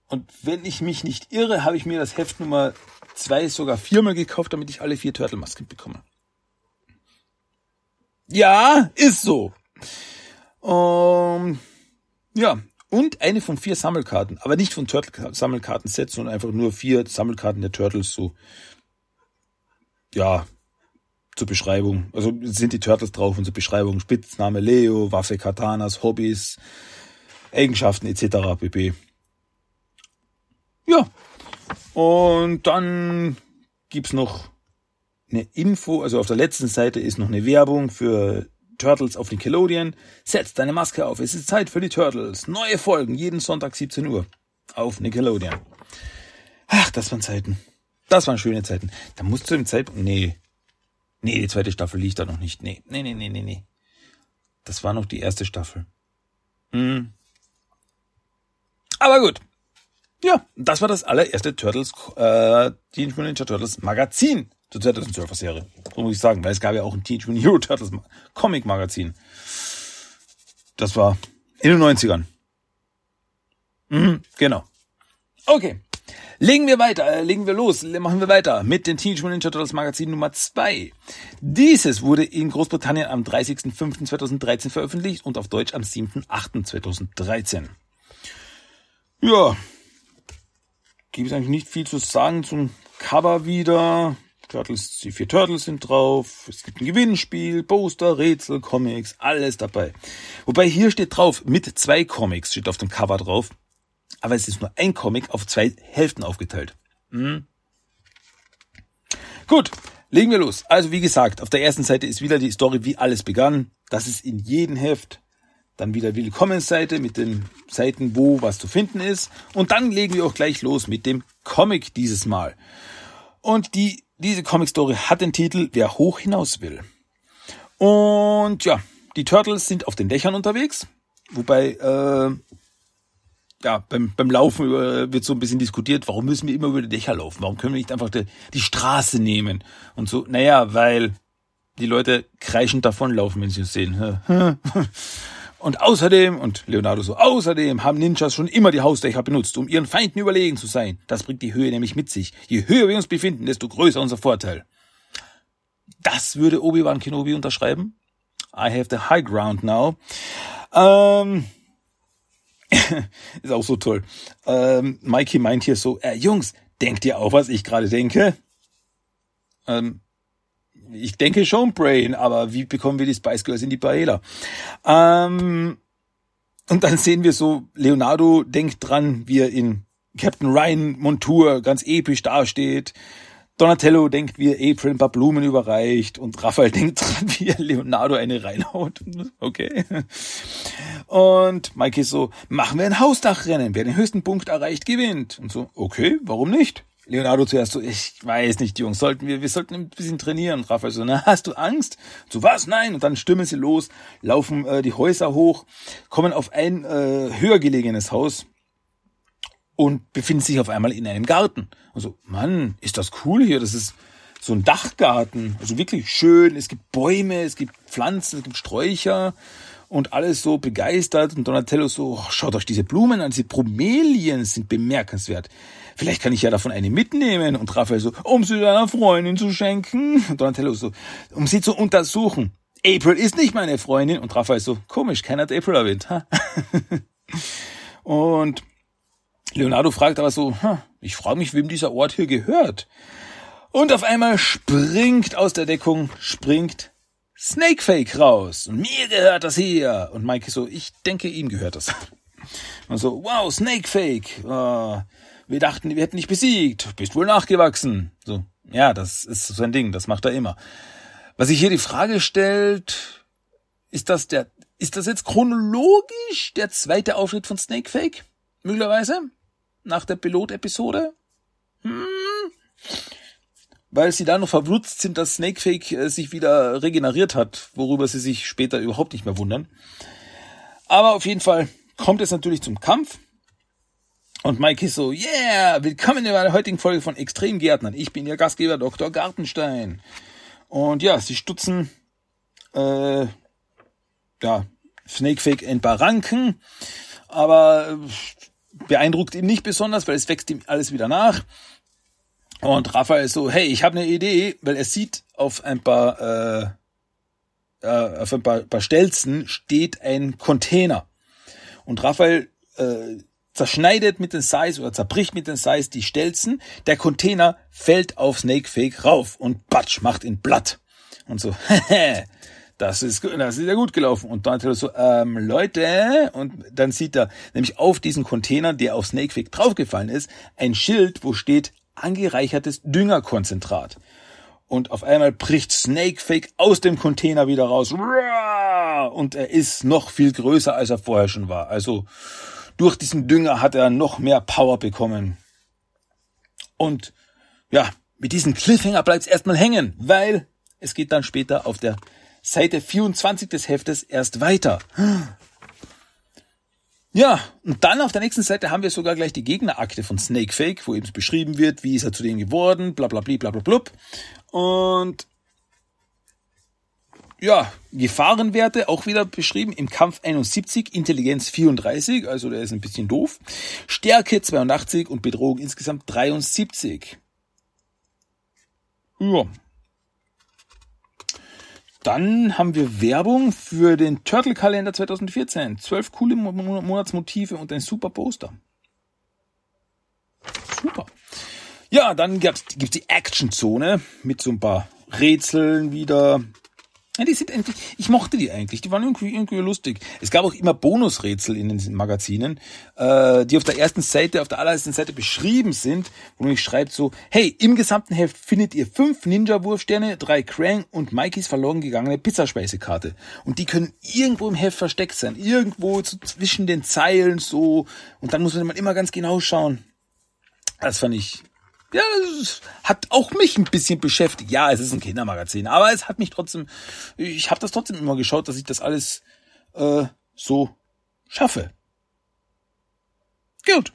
Und wenn ich mich nicht irre, habe ich mir das Heft Nummer zwei sogar viermal gekauft, damit ich alle vier Turtle Masken bekomme. Ja, ist so. Ähm, ja, und eine von vier Sammelkarten, aber nicht von Turtle-Sammelkarten-Sets, sondern einfach nur vier Sammelkarten der Turtles, so, ja, zur Beschreibung. Also sind die Turtles drauf und zur Beschreibung. Spitzname Leo, Waffe Katanas, Hobbys, Eigenschaften etc. pp. Ja. Und dann gibt's noch eine Info, also auf der letzten Seite ist noch eine Werbung für Turtles auf Nickelodeon. Setz deine Maske auf, es ist Zeit für die Turtles. Neue Folgen, jeden Sonntag 17 Uhr auf Nickelodeon. Ach, das waren Zeiten. Das waren schöne Zeiten. Da musst du im Zeitpunkt, nee. Nee, die zweite Staffel liegt da noch nicht. Nee, nee, nee, nee, nee, nee. Das war noch die erste Staffel. Hm. Aber gut. Ja, das war das allererste Turtles, äh, Teenage Mutant Ninja Turtles Magazin zur 2012er Serie. So muss ich sagen, weil es gab ja auch ein Teenage Mutant Hero Turtles Comic Magazin. Das war in den 90ern. Mhm, genau. Okay. Legen wir weiter, äh, legen wir los, machen wir weiter mit dem Teenage Mutant Ninja Turtles Magazin Nummer 2. Dieses wurde in Großbritannien am 30.05.2013 veröffentlicht und auf Deutsch am 7.08.2013. Ja, gibt es eigentlich nicht viel zu sagen zum Cover wieder. Turtles, die vier Turtles sind drauf. Es gibt ein Gewinnspiel, Poster, Rätsel, Comics, alles dabei. Wobei hier steht drauf, mit zwei Comics steht auf dem Cover drauf. Aber es ist nur ein Comic auf zwei Hälften aufgeteilt. Hm. Gut, legen wir los. Also wie gesagt, auf der ersten Seite ist wieder die Story, wie alles begann. Das ist in jedem Heft. Dann wieder Willkommensseite mit den Seiten, wo was zu finden ist. Und dann legen wir auch gleich los mit dem Comic dieses Mal. Und die diese Comic-Story hat den Titel Wer hoch hinaus will. Und ja, die Turtles sind auf den Dächern unterwegs, wobei äh, ja beim, beim Laufen über, wird so ein bisschen diskutiert, warum müssen wir immer über die Dächer laufen? Warum können wir nicht einfach die, die Straße nehmen? Und so, naja, weil die Leute kreischend davonlaufen, wenn sie uns sehen. [laughs] Und außerdem, und Leonardo so, außerdem haben Ninjas schon immer die Hausdächer benutzt, um ihren Feinden überlegen zu sein. Das bringt die Höhe nämlich mit sich. Je höher wir uns befinden, desto größer unser Vorteil. Das würde Obi-Wan Kenobi unterschreiben. I have the high ground now. Ähm, [laughs] ist auch so toll. Ähm, Mikey meint hier so, äh, Jungs, denkt ihr auch, was ich gerade denke? Ähm, ich denke schon Brain, aber wie bekommen wir die Spice Girls in die Paella? Ähm, und dann sehen wir so, Leonardo denkt dran, wie er in Captain Ryan Montur ganz episch dasteht. Donatello denkt, wie er April ein paar Blumen überreicht und Raphael [laughs] denkt dran, wie er Leonardo eine reinhaut. [laughs] Okay. Und Mike ist so, machen wir ein Hausdachrennen. Wer den höchsten Punkt erreicht, gewinnt. Und so, okay, warum nicht? Leonardo zuerst so, ich weiß nicht, Jungs, sollten wir, wir sollten ein bisschen trainieren. Und Raphael so, na, hast du Angst? So, was? Nein. Und dann stürmen sie los, laufen äh, die Häuser hoch, kommen auf ein äh, höher gelegenes Haus und befinden sich auf einmal in einem Garten. Also, Mann, ist das cool hier. Das ist so ein Dachgarten. Also wirklich schön. Es gibt Bäume, es gibt Pflanzen, es gibt Sträucher und alles so begeistert. Und Donatello so, oh, schaut euch diese Blumen an, diese Bromelien sind bemerkenswert vielleicht kann ich ja davon eine mitnehmen. Und Raphael so, um sie deiner Freundin zu schenken. Und Donatello so, um sie zu untersuchen. April ist nicht meine Freundin. Und Raphael so, komisch, keiner hat April erwähnt. Ha? [laughs] und Leonardo fragt aber so, ich frage mich, wem dieser Ort hier gehört. Und auf einmal springt aus der Deckung, springt Snakefake raus. Und mir gehört das hier. Und Mike so, ich denke, ihm gehört das. [laughs] Und so, wow, Snakefake. Oh, wir dachten, wir hätten dich besiegt, bist wohl nachgewachsen. So, ja, das ist so ein Ding, das macht er immer. Was sich hier die Frage stellt, ist das der, ist das jetzt chronologisch der zweite Auftritt von Snakefake? Möglicherweise? Nach der Pilot-Episode? Hm. Weil sie da noch verwutzt sind, dass Snakefake äh, sich wieder regeneriert hat, worüber sie sich später überhaupt nicht mehr wundern. Aber auf jeden Fall kommt es natürlich zum Kampf. Und Mike ist so, yeah, willkommen in der heutigen Folge von Extremgärtnern. Ich bin Ihr Gastgeber Dr. Gartenstein. Und ja, sie stutzen, äh, ja, Snakefake ein paar Ranken, aber äh, beeindruckt ihn nicht besonders, weil es wächst ihm alles wieder nach. Und Raphael ist so, hey, ich habe eine Idee, weil er sieht auf ein paar, äh, äh, auf ein paar, paar Stelzen steht ein Container. Und Raphael äh, zerschneidet mit den Size oder zerbricht mit den Size die Stelzen. Der Container fällt auf Snakefake rauf und batsch, macht ihn platt. Und so, [laughs] das ist, das ist ja gut gelaufen. Und dann so, ähm, Leute, und dann sieht er nämlich auf diesen Container, der auf Snakefake draufgefallen ist, ein Schild, wo steht angereichertes Düngerkonzentrat. Und auf einmal bricht Snakefake aus dem Container wieder raus. Und er ist noch viel größer, als er vorher schon war. Also, durch diesen Dünger hat er noch mehr Power bekommen. Und ja, mit diesem Cliffhanger bleibt es erstmal hängen, weil es geht dann später auf der Seite 24 des Heftes erst weiter. Ja, und dann auf der nächsten Seite haben wir sogar gleich die Gegnerakte von Snakefake, wo eben beschrieben wird, wie ist er zu denen geworden, bla bla bla bla bla. Und ja, Gefahrenwerte auch wieder beschrieben im Kampf 71, Intelligenz 34, also der ist ein bisschen doof. Stärke 82 und Bedrohung insgesamt 73. Ja. Dann haben wir Werbung für den Turtle-Kalender 2014. Zwölf coole Monatsmotive und ein super Poster. Super. Ja, dann gibt's, gibt's die Action-Zone mit so ein paar Rätseln wieder, ja, die sind endlich, ich mochte die eigentlich, die waren irgendwie, irgendwie lustig. Es gab auch immer Bonusrätsel in den Magazinen, äh, die auf der ersten Seite, auf der allerersten Seite beschrieben sind, wo man schreibt so, hey, im gesamten Heft findet ihr fünf Ninja-Wurfsterne, drei Krang und Mikeys verloren gegangene Pizzaspeisekarte. Und die können irgendwo im Heft versteckt sein, irgendwo so zwischen den Zeilen so, und dann muss man immer ganz genau schauen. Das fand ich ja, das hat auch mich ein bisschen beschäftigt. Ja, es ist ein Kindermagazin, aber es hat mich trotzdem, ich habe das trotzdem immer geschaut, dass ich das alles äh, so schaffe. Gut.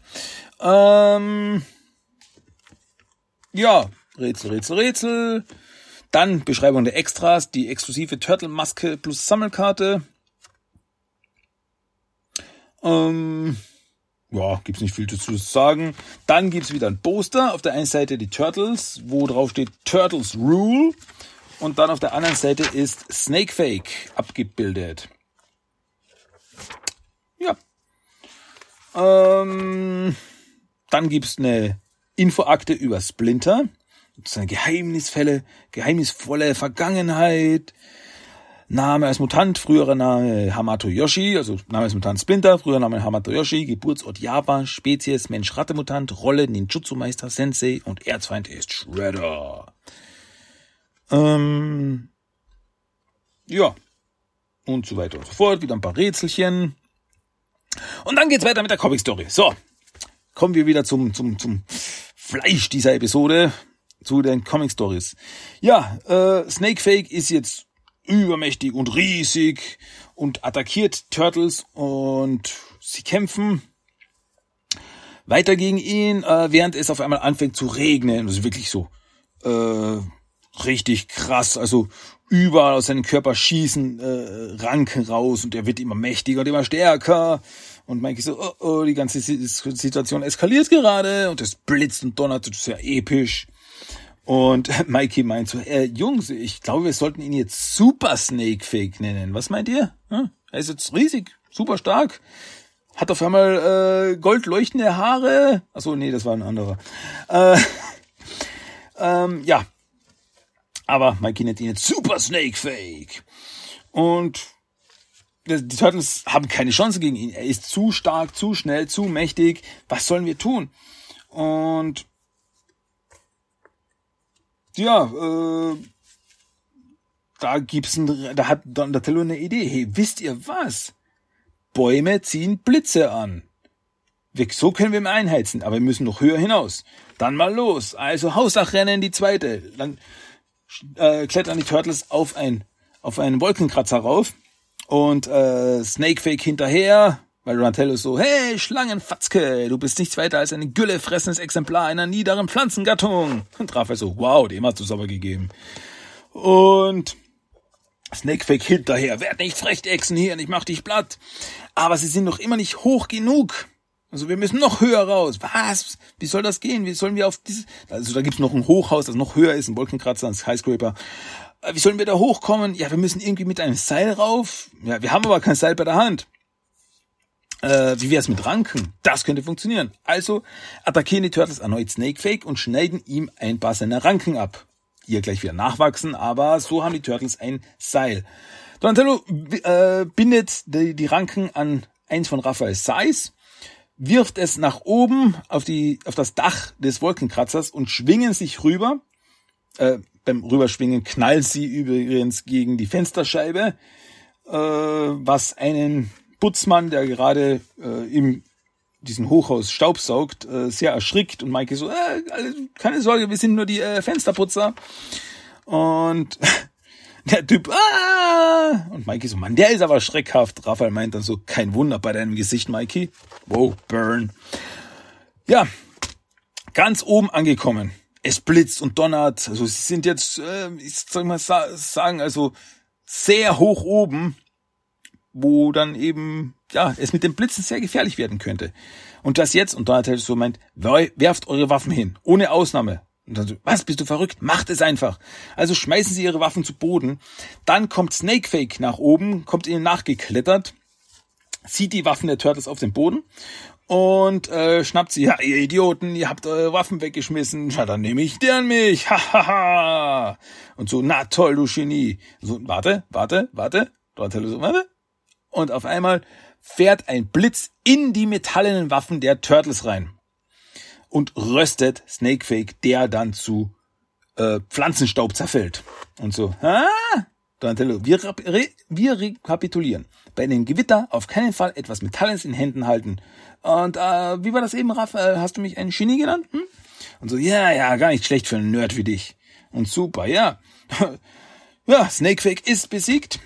Ähm, ja, Rätsel, Rätsel, Rätsel. Dann Beschreibung der Extras, die exklusive Turtle-Maske plus Sammelkarte. Ähm, ja, gibt's nicht viel dazu zu sagen. Dann gibt's wieder ein Poster. Auf der einen Seite die Turtles, wo drauf steht Turtles Rule. Und dann auf der anderen Seite ist Snakefake abgebildet. Ja. Ähm, dann gibt's eine Infoakte über Splinter. seine geheimnisvolle, geheimnisvolle Vergangenheit. Name als Mutant, früherer Name Hamato Yoshi, also Name als Mutant Splinter, früherer Name Hamato Yoshi, Geburtsort Japan, Spezies Mensch-Ratte-Mutant, Rolle Ninjutsu-Meister Sensei und Erzfeind ist Shredder. Ähm, ja. Und so weiter und so fort. Wieder ein paar Rätselchen. Und dann geht's weiter mit der Comic-Story. So. Kommen wir wieder zum, zum, zum Fleisch dieser Episode. Zu den Comic-Stories. Ja, äh, Snake Fake ist jetzt übermächtig und riesig und attackiert Turtles und sie kämpfen weiter gegen ihn, äh, während es auf einmal anfängt zu regnen. Das ist wirklich so äh, richtig krass. Also überall aus seinem Körper schießen äh, Ranken raus und er wird immer mächtiger und immer stärker. Und Mikey so, oh, oh, die ganze Situation eskaliert gerade und es blitzt und donnert, das ist ja episch. Und [laughs] Mikey meint so, äh, Jungs, ich glaube, wir sollten ihn jetzt Super Snake Fake nennen. Was meint ihr? Hm? Er ist jetzt riesig, super stark. Hat auf einmal äh, goldleuchtende Haare. Achso, nee, das war ein anderer. Äh, [laughs] ähm, ja. Aber Mikey nennt ihn jetzt Super Snake Fake. Und die Turtles haben keine Chance gegen ihn. Er ist zu stark, zu schnell, zu mächtig. Was sollen wir tun? Und ja, äh, da gibt's ein, da hat Donatello eine Idee. Hey, wisst ihr was? Bäume ziehen Blitze an. So können wir ihm einheizen, aber wir müssen noch höher hinaus. Dann mal los. Also Hausachrennen die zweite. Dann äh, klettern die Turtles auf ein auf einen Wolkenkratzer rauf und äh, Snakefake hinterher, weil Donatello so, hey Schlangenfatzke, du bist nichts weiter als ein güllefressendes Exemplar einer niederen Pflanzengattung. Und Raphael so, wow, dem hast du es aber gegeben. Und Snakefake hinterher, werd nicht frech, Echsen hier, ich mach dich platt. Aber sie sind noch immer nicht hoch genug. Also wir müssen noch höher raus. Was? Wie soll das gehen? Wie sollen wir auf dieses... Also da gibt's noch ein Hochhaus, das noch höher ist, ein Wolkenkratzer, ein Skyscraper. Äh, wie sollen wir da hochkommen? Ja, wir müssen irgendwie mit einem Seil rauf. Ja, wir haben aber kein Seil bei der Hand. Äh, wie wär's mit Ranken? Das könnte funktionieren. Also attackieren die Turtles erneut Snakefake und schneiden ihm ein paar seiner Ranken ab. Ja gleich wieder nachwachsen, aber so haben die Turtles ein Seil. Donatello äh, bindet die, die Ranken an eins von Raphaels Seis wirft es nach oben auf, die, auf das Dach des Wolkenkratzers und schwingen sich rüber. Äh, beim Rüberschwingen knallt sie übrigens gegen die Fensterscheibe, äh, was einen Putzmann, der gerade äh, im diesen Hochhaus staubsaugt, äh, sehr erschrickt und Maike so, äh, keine Sorge, wir sind nur die äh, Fensterputzer. Und [laughs] der Typ, ah! Und Mikey so, Mann, der ist aber schreckhaft. Raphael meint dann so, kein Wunder bei deinem Gesicht, Mikey. Wow, burn. Ja, ganz oben angekommen. Es blitzt und donnert. Also sie sind jetzt, äh, ich soll mal sagen, also sehr hoch oben, wo dann eben, ja, es mit dem Blitzen sehr gefährlich werden könnte. Und das jetzt, und Donatello so meint, werft eure Waffen hin, ohne Ausnahme. Und dann so, was, bist du verrückt? Macht es einfach. Also schmeißen sie ihre Waffen zu Boden. Dann kommt Snakefake nach oben, kommt ihnen nachgeklettert, sieht die Waffen der Turtles auf dem Boden und äh, schnappt sie. Ja, ihr Idioten, ihr habt eure Waffen weggeschmissen. Ja, dann nehme ich an mich. [laughs] Hahaha. Ha, ha. Und so, na toll, du Genie. So, warte, warte, warte. Donatello so, warte. Und auf einmal fährt ein Blitz in die metallenen Waffen der Turtles rein und röstet Snakefake, der dann zu äh, Pflanzenstaub zerfällt. Und so, ah, Donatello, wir, re, wir rekapitulieren. Bei einem Gewitter auf keinen Fall etwas Metalles in Händen halten. Und äh, wie war das eben, Raphael? Hast du mich ein Genie genannt? Hm? Und so, ja, ja, gar nicht schlecht für einen Nerd wie dich. Und super, ja. [laughs] ja, Snakefake ist besiegt.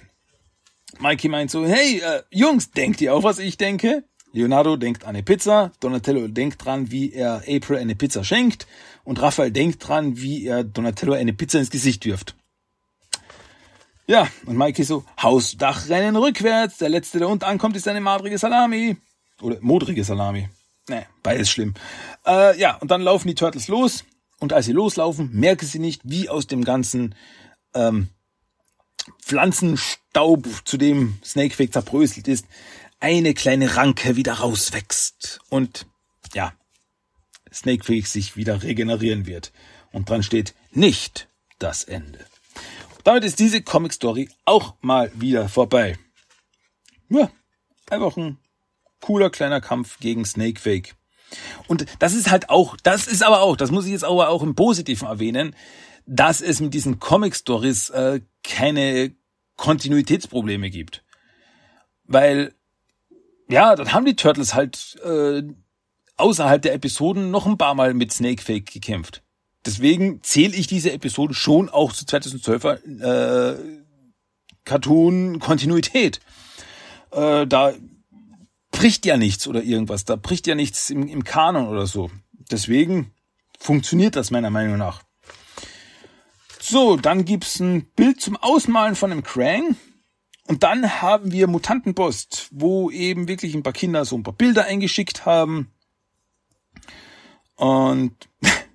Mikey meint so, hey, äh, Jungs, denkt ihr auch, was ich denke? Leonardo denkt an eine Pizza, Donatello denkt dran, wie er April eine Pizza schenkt und Raphael denkt dran, wie er Donatello eine Pizza ins Gesicht wirft. Ja, und Mikey so, Hausdachrennen rückwärts, der letzte, der unten ankommt, ist eine madrige Salami. Oder modrige Salami. Nee, beides schlimm. Äh, ja, und dann laufen die Turtles los und als sie loslaufen, merken sie nicht, wie aus dem ganzen ähm, Pflanzenstaub, zu dem Snakefake zerbröselt ist, eine kleine Ranke wieder rauswächst. Und ja, Snakefake sich wieder regenerieren wird. Und dran steht nicht das Ende. Damit ist diese Comic Story auch mal wieder vorbei. Ja, einfach ein cooler kleiner Kampf gegen Snakefake. Und das ist halt auch, das ist aber auch, das muss ich jetzt aber auch im Positiven erwähnen, dass es mit diesen Comic Stories äh, keine Kontinuitätsprobleme gibt. Weil, ja, dann haben die Turtles halt äh, außerhalb der Episoden noch ein paar Mal mit Snakefake gekämpft. Deswegen zähle ich diese Episode schon auch zu 2012er äh, Cartoon-Kontinuität. Äh, da bricht ja nichts oder irgendwas, da bricht ja nichts im, im Kanon oder so. Deswegen funktioniert das meiner Meinung nach. So, dann gibt's ein Bild zum Ausmalen von einem Krang. Und dann haben wir Mutantenpost, wo eben wirklich ein paar Kinder so ein paar Bilder eingeschickt haben. Und [laughs]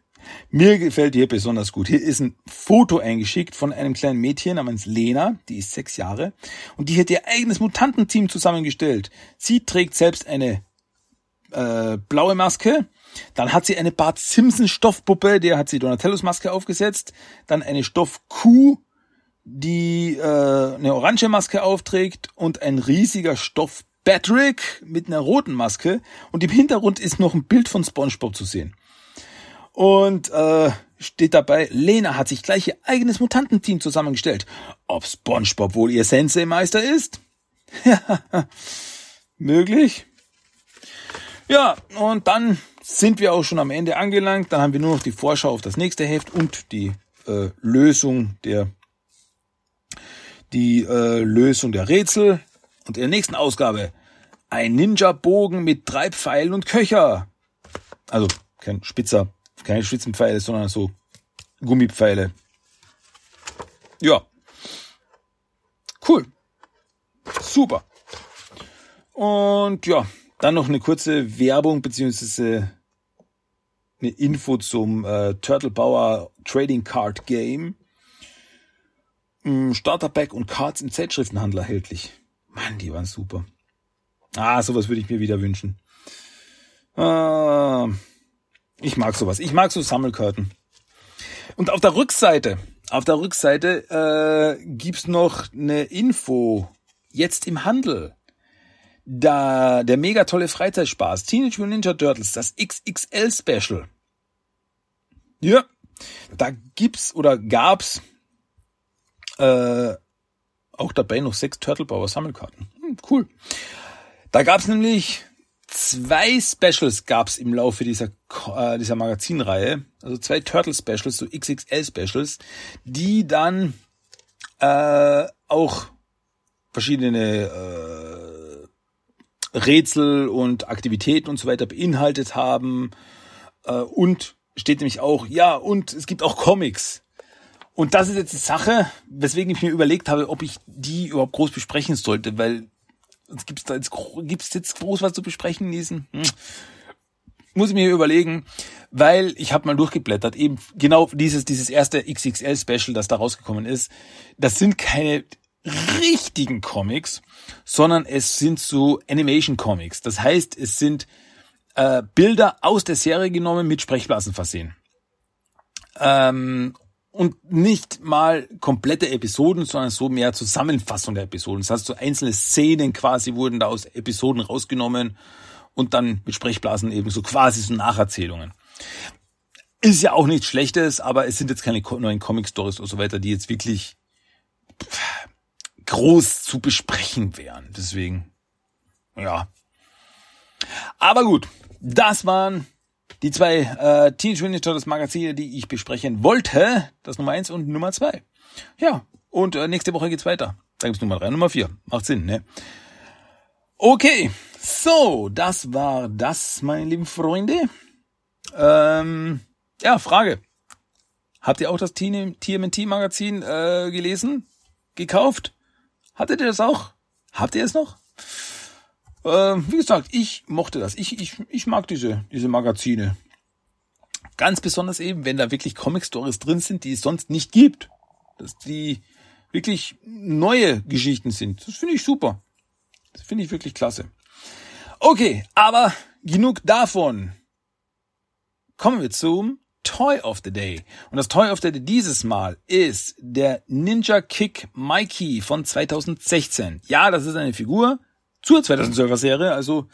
mir gefällt hier besonders gut. Hier ist ein Foto eingeschickt von einem kleinen Mädchen namens Lena, die ist sechs Jahre, und die hat ihr eigenes Mutantenteam zusammengestellt. Sie trägt selbst eine äh, blaue Maske, dann hat sie eine Bart Simpson Stoffpuppe, der hat sie Donatellos Maske aufgesetzt, dann eine Stoffkuh, die äh, eine orange Maske aufträgt und ein riesiger Stoff Patrick mit einer roten Maske und im Hintergrund ist noch ein Bild von SpongeBob zu sehen. Und äh, steht dabei, Lena hat sich gleich ihr eigenes Mutantenteam zusammengestellt. Ob SpongeBob wohl ihr Sensei-Meister ist? Ja, [laughs] möglich. Ja, und dann sind wir auch schon am Ende angelangt. Dann haben wir nur noch die Vorschau auf das nächste Heft und die äh, Lösung der die äh, Lösung der Rätsel. Und in der nächsten Ausgabe ein Ninja-Bogen mit drei Pfeilen und Köcher. Also kein spitzer, keine Spitzenpfeile, sondern so Gummipfeile. Ja. Cool. Super. Und ja, dann noch eine kurze Werbung beziehungsweise eine Info zum äh, Turtle Power Trading Card Game. Starterpack und Cards im Zeitschriftenhandel erhältlich. Mann, die waren super. Ah, sowas würde ich mir wieder wünschen. Ah, ich mag sowas. Ich mag so Sammelkarten. Und auf der Rückseite, auf der Rückseite äh, gibt's noch eine Info. Jetzt im Handel. Da der mega tolle Freizeitspaß Teenage Mutant Ninja Turtles, das XXL Special. Ja, da gibt's oder gab's äh, auch dabei noch sechs Turtle Power Sammelkarten. Hm, cool. Da gab's nämlich zwei Specials gab's im Laufe dieser äh, dieser Magazinreihe, also zwei Turtle Specials, so XXL Specials, die dann äh, auch verschiedene äh, Rätsel und Aktivitäten und so weiter beinhaltet haben. Äh, und steht nämlich auch ja und es gibt auch Comics. Und das ist jetzt die Sache, weswegen ich mir überlegt habe, ob ich die überhaupt groß besprechen sollte, weil gibt's da jetzt gibt's jetzt groß was zu besprechen in diesen hm. muss ich mir überlegen, weil ich habe mal durchgeblättert, eben genau dieses dieses erste XXL Special, das da rausgekommen ist, das sind keine richtigen Comics, sondern es sind so Animation Comics. Das heißt, es sind äh, Bilder aus der Serie genommen mit Sprechblasen versehen. Ähm, und nicht mal komplette Episoden, sondern so mehr Zusammenfassung der Episoden. Das heißt, so einzelne Szenen quasi wurden da aus Episoden rausgenommen und dann mit Sprechblasen eben so quasi so Nacherzählungen. Ist ja auch nichts Schlechtes, aber es sind jetzt keine neuen Comic-Stories oder so weiter, die jetzt wirklich groß zu besprechen wären. Deswegen, ja. Aber gut, das waren die zwei äh, Teenage Mutant Turtles Magazine, die ich besprechen wollte, das Nummer eins und Nummer zwei. Ja, und äh, nächste Woche geht's weiter. Da gibt's Nummer drei und Nummer vier. Macht Sinn, ne? Okay, so, das war das, meine lieben Freunde. Ähm, ja, Frage. Habt ihr auch das TMNT Magazin äh, gelesen? Gekauft? Hattet ihr das auch? Habt ihr es noch? Äh, wie gesagt, ich mochte das. Ich, ich, ich mag diese, diese Magazine. Ganz besonders eben, wenn da wirklich Comic-Stories drin sind, die es sonst nicht gibt. Dass die wirklich neue Geschichten sind. Das finde ich super. Das finde ich wirklich klasse. Okay, aber genug davon. kommen wir zum Toy of the Day. Und das Toy of the Day dieses Mal ist der Ninja Kick Mikey von 2016. Ja, das ist eine Figur zur 2012er Serie, also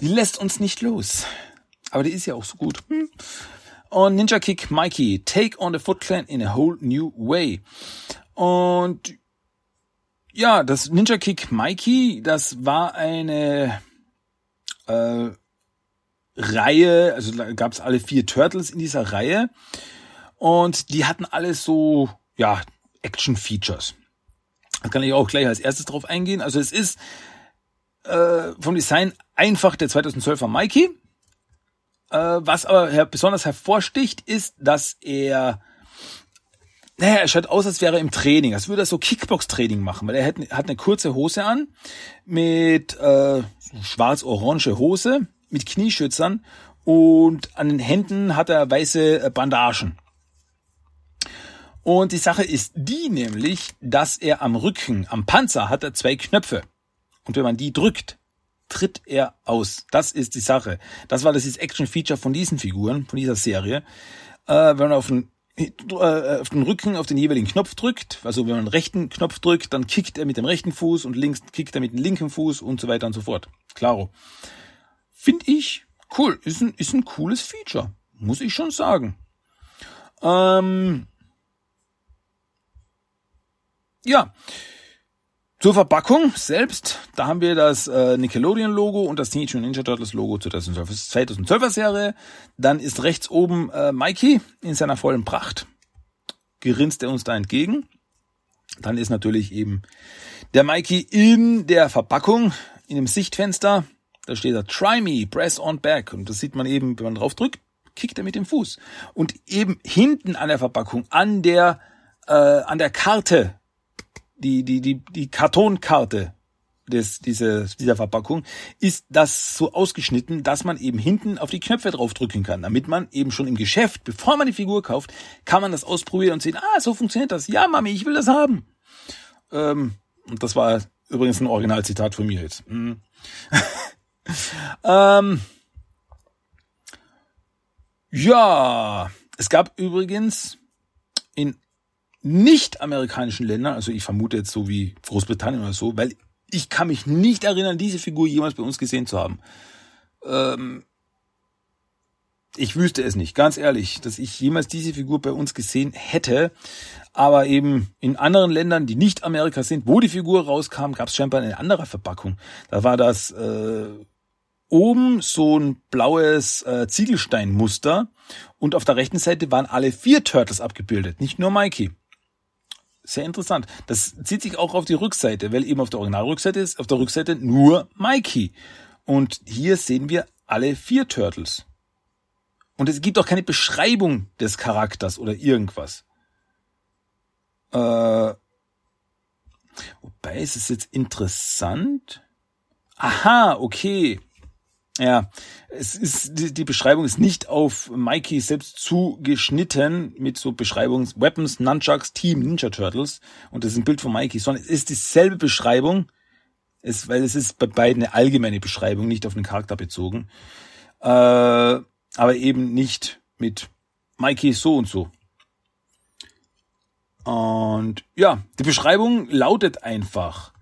die lässt uns nicht los. Aber die ist ja auch so gut. Hm. Und Ninja Kick Mikey, Take on the Foot Clan in a whole new way. Und ja, das Ninja Kick Mikey, das war eine äh, Reihe, also gab es alle vier Turtles in dieser Reihe und die hatten alles so, ja, Action-Features. Da kann ich auch gleich als erstes drauf eingehen. Also es ist äh, vom Design einfach der 2012er Mikey. Äh, was aber besonders hervorsticht, ist, dass er naja, er schaut aus, als wäre er im Training, als würde er so Kickbox-Training machen, weil er hat, hat eine kurze Hose an mit äh, schwarz-orange Hose, mit Knieschützern und an den Händen hat er weiße äh, Bandagen. Und die Sache ist die nämlich, dass er am Rücken, am Panzer hat er zwei Knöpfe. Und wenn man die drückt, tritt er aus. Das ist die Sache. Das war das Action-Feature von diesen Figuren, von dieser Serie. Äh, wenn man auf den, äh, auf den Rücken auf den jeweiligen Knopf drückt, also wenn man den rechten Knopf drückt, dann kickt er mit dem rechten Fuß und links kickt er mit dem linken Fuß und so weiter und so fort. Klaro. Finde ich cool. Ist ein, ist ein cooles Feature. Muss ich schon sagen. Ähm, ja. Zur Verpackung selbst, da haben wir das äh, Nickelodeon-Logo und das Teenage Mutant Ninja Turtles Logo 2012. 2012er Serie. Dann ist rechts oben äh, Mikey in seiner vollen Pracht. Grinst er uns da entgegen. Dann ist natürlich eben der Mikey in der Verpackung, in dem Sichtfenster da steht da, try me, press on back. Und das sieht man eben, wenn man drauf drückt, kickt er mit dem Fuß. Und eben hinten an der Verpackung, an der, äh, an der Karte, die, die, die, die Kartonkarte des, diese, dieser Verpackung, ist das so ausgeschnitten, dass man eben hinten auf die Knöpfe draufdrücken kann, damit man eben schon im Geschäft, bevor man die Figur kauft, kann man das ausprobieren und sehen, ah, so funktioniert das. Ja, Mami, ich will das haben. Ähm, und das war übrigens ein Originalzitat von mir jetzt. Mhm. [laughs] ähm, ja, es gab übrigens nicht-amerikanischen Ländern, also ich vermute jetzt so wie Großbritannien oder so, weil ich kann mich nicht erinnern, diese Figur jemals bei uns gesehen zu haben. Ähm, ich wüsste es nicht, ganz ehrlich, dass ich jemals diese Figur bei uns gesehen hätte. Aber eben in anderen Ländern, die nicht Amerika sind, wo die Figur rauskam, gab es scheinbar eine andere Verpackung. Da war das äh, oben so ein blaues äh, Ziegelsteinmuster und auf der rechten Seite waren alle vier Turtles abgebildet, nicht nur Mikey. Sehr interessant. Das zieht sich auch auf die Rückseite, weil eben auf der Originalrückseite ist auf der Rückseite nur Mikey. Und hier sehen wir alle vier Turtles. Und es gibt auch keine Beschreibung des Charakters oder irgendwas. Äh, wobei es ist jetzt interessant. Aha, okay. Ja, es ist die, die Beschreibung ist nicht auf Mikey selbst zugeschnitten mit so Beschreibungen Weapons, Nunchucks, Team Ninja Turtles. Und das ist ein Bild von Mikey, sondern es ist dieselbe Beschreibung, es, weil es ist bei beiden eine allgemeine Beschreibung, nicht auf den Charakter bezogen, äh, aber eben nicht mit Mikey so und so. Und ja, die Beschreibung lautet einfach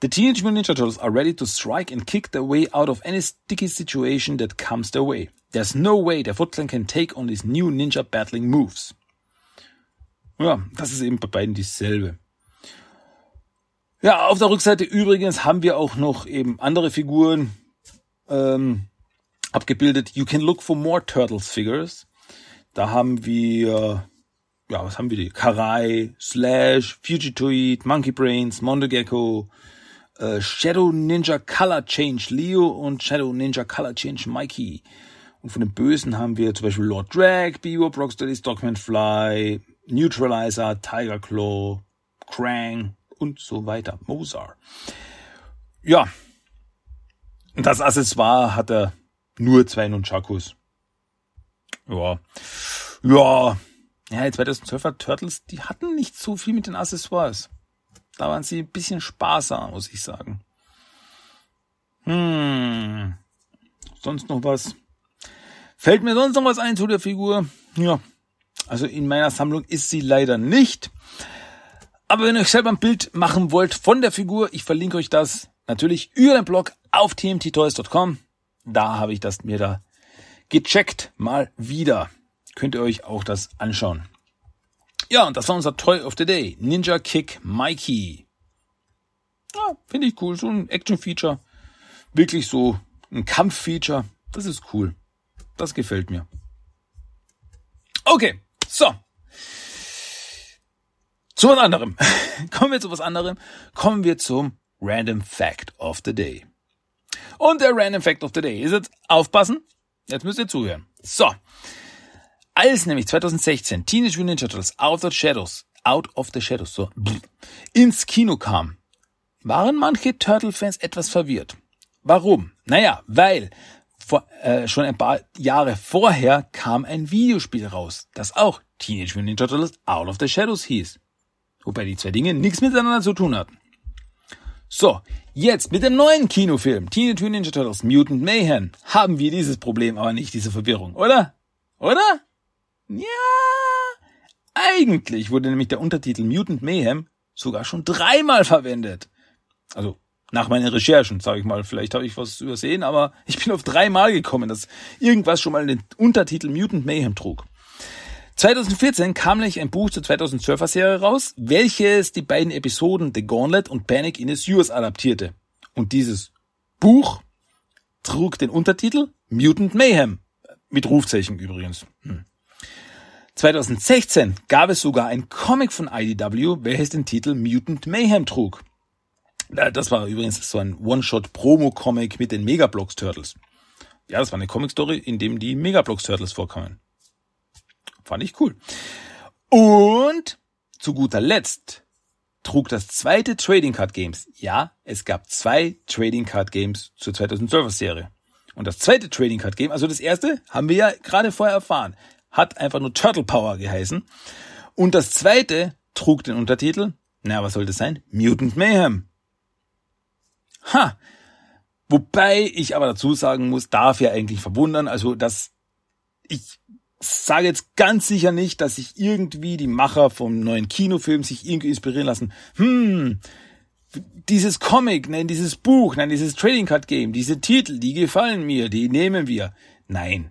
The Teenage Mutant Ninja Turtles are ready to strike and kick their way out of any sticky situation that comes their way. There's no way der Foot Clan can take on these new ninja battling moves. Ja, das ist eben bei beiden dieselbe. Ja, auf der Rückseite übrigens haben wir auch noch eben andere Figuren ähm, abgebildet. You can look for more Turtles Figures. Da haben wir, ja, was haben wir die? Karai, Slash, Fugitoid, Monkey Brains, Mondo Gecko, äh, Shadow Ninja Color Change Leo und Shadow Ninja Color Change Mikey. Und von den Bösen haben wir zum Beispiel Lord Drag, Bebop, Rocksteady, Stockman Fly, Neutralizer, Tiger Claw, Krang und so weiter. Mozart. Ja. Das Accessoire hat er nur zwei Nunchakus. Ja. Ja. Ja, die 2012er Turtles, die hatten nicht so viel mit den Accessoires. Da waren sie ein bisschen sparsam, muss ich sagen. Hm. Sonst noch was? Fällt mir sonst noch was ein zu der Figur? Ja, also in meiner Sammlung ist sie leider nicht. Aber wenn ihr euch selber ein Bild machen wollt von der Figur, ich verlinke euch das natürlich über den Blog auf tmttoys.com. Da habe ich das mir da gecheckt mal wieder. Könnt ihr euch auch das anschauen. Ja, und das war unser Toy of the Day. Ninja Kick Mikey. Ja, finde ich cool. So ein Action-Feature. Wirklich so ein Kampf-Feature. Das ist cool. Das gefällt mir. Okay, so. Zu was anderem. [laughs] Kommen wir zu was anderem. Kommen wir zum Random Fact of the Day. Und der Random Fact of the Day ist jetzt aufpassen. Jetzt müsst ihr zuhören. So. Als nämlich 2016 Teenage Mutant Ninja Turtles Out of the Shadows, Out of the Shadows, so, ins Kino kam, waren manche Turtle-Fans etwas verwirrt. Warum? Naja, weil vor, äh, schon ein paar Jahre vorher kam ein Videospiel raus, das auch Teenage Mutant Ninja Turtles Out of the Shadows hieß. Wobei die zwei Dinge nichts miteinander zu tun hatten. So, jetzt mit dem neuen Kinofilm Teenage Mutant Ninja Turtles Mutant Mayhem haben wir dieses Problem aber nicht, diese Verwirrung, oder? Oder? Ja, eigentlich wurde nämlich der Untertitel Mutant Mayhem sogar schon dreimal verwendet. Also nach meinen Recherchen, sage ich mal. Vielleicht habe ich was übersehen, aber ich bin auf dreimal gekommen, dass irgendwas schon mal den Untertitel Mutant Mayhem trug. 2014 kam nämlich ein Buch zur 2012er Serie raus, welches die beiden Episoden The Gauntlet und Panic in the Sewers adaptierte. Und dieses Buch trug den Untertitel Mutant Mayhem. Mit Rufzeichen übrigens. Hm. 2016 gab es sogar ein Comic von IDW, welches den Titel Mutant Mayhem trug. Das war übrigens so ein One-Shot-Promo-Comic mit den Megablocks Turtles. Ja, das war eine Comic-Story, in dem die Megablocks Turtles vorkamen. Fand ich cool. Und zu guter Letzt trug das zweite Trading Card Games. Ja, es gab zwei Trading Card Games zur 2012er Serie. Und das zweite Trading Card Game, also das erste, haben wir ja gerade vorher erfahren, hat einfach nur Turtle Power geheißen. Und das zweite trug den Untertitel, na, was soll das sein? Mutant Mayhem. Ha! Wobei ich aber dazu sagen muss, darf ja eigentlich verwundern, also dass ich sage jetzt ganz sicher nicht, dass sich irgendwie die Macher vom neuen Kinofilm sich irgendwie inspirieren lassen. Hm, dieses Comic, nein, dieses Buch, nein, dieses Trading Card Game, diese Titel, die gefallen mir, die nehmen wir. Nein,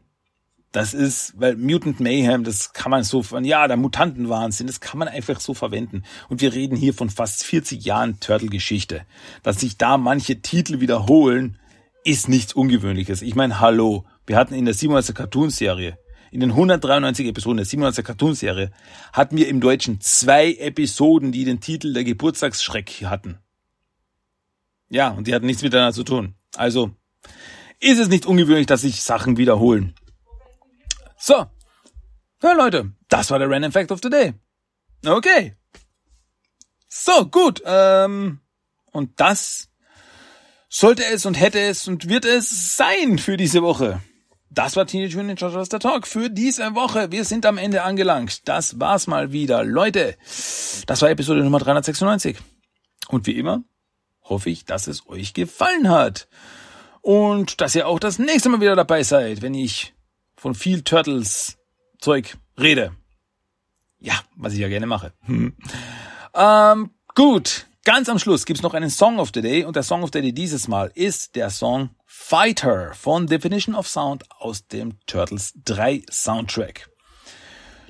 das ist, weil Mutant Mayhem, das kann man so von, ja, der Mutantenwahnsinn, das kann man einfach so verwenden. Und wir reden hier von fast 40 Jahren Turtle-Geschichte. Dass sich da manche Titel wiederholen, ist nichts Ungewöhnliches. Ich meine, hallo, wir hatten in der 97 Cartoon-Serie, in den 193 Episoden der 97 Cartoon-Serie, hatten wir im Deutschen zwei Episoden, die den Titel der Geburtstagsschreck hatten. Ja, und die hatten nichts miteinander zu tun. Also, ist es nicht ungewöhnlich, dass sich Sachen wiederholen. So. Ja, Leute, das war der Random Fact of the Day. Okay. So, gut. Ähm, und das sollte es und hätte es und wird es sein für diese Woche. Das war Teenage Mutant Ninja Turtles der Talk für diese Woche. Wir sind am Ende angelangt. Das war's mal wieder. Leute, das war Episode Nummer 396. Und wie immer hoffe ich, dass es euch gefallen hat. Und dass ihr auch das nächste Mal wieder dabei seid, wenn ich von viel Turtles Zeug rede. Ja, was ich ja gerne mache. Hm. Ähm, gut, ganz am Schluss gibt's noch einen Song of the Day und der Song of the Day dieses Mal ist der Song Fighter von Definition of Sound aus dem Turtles 3 Soundtrack.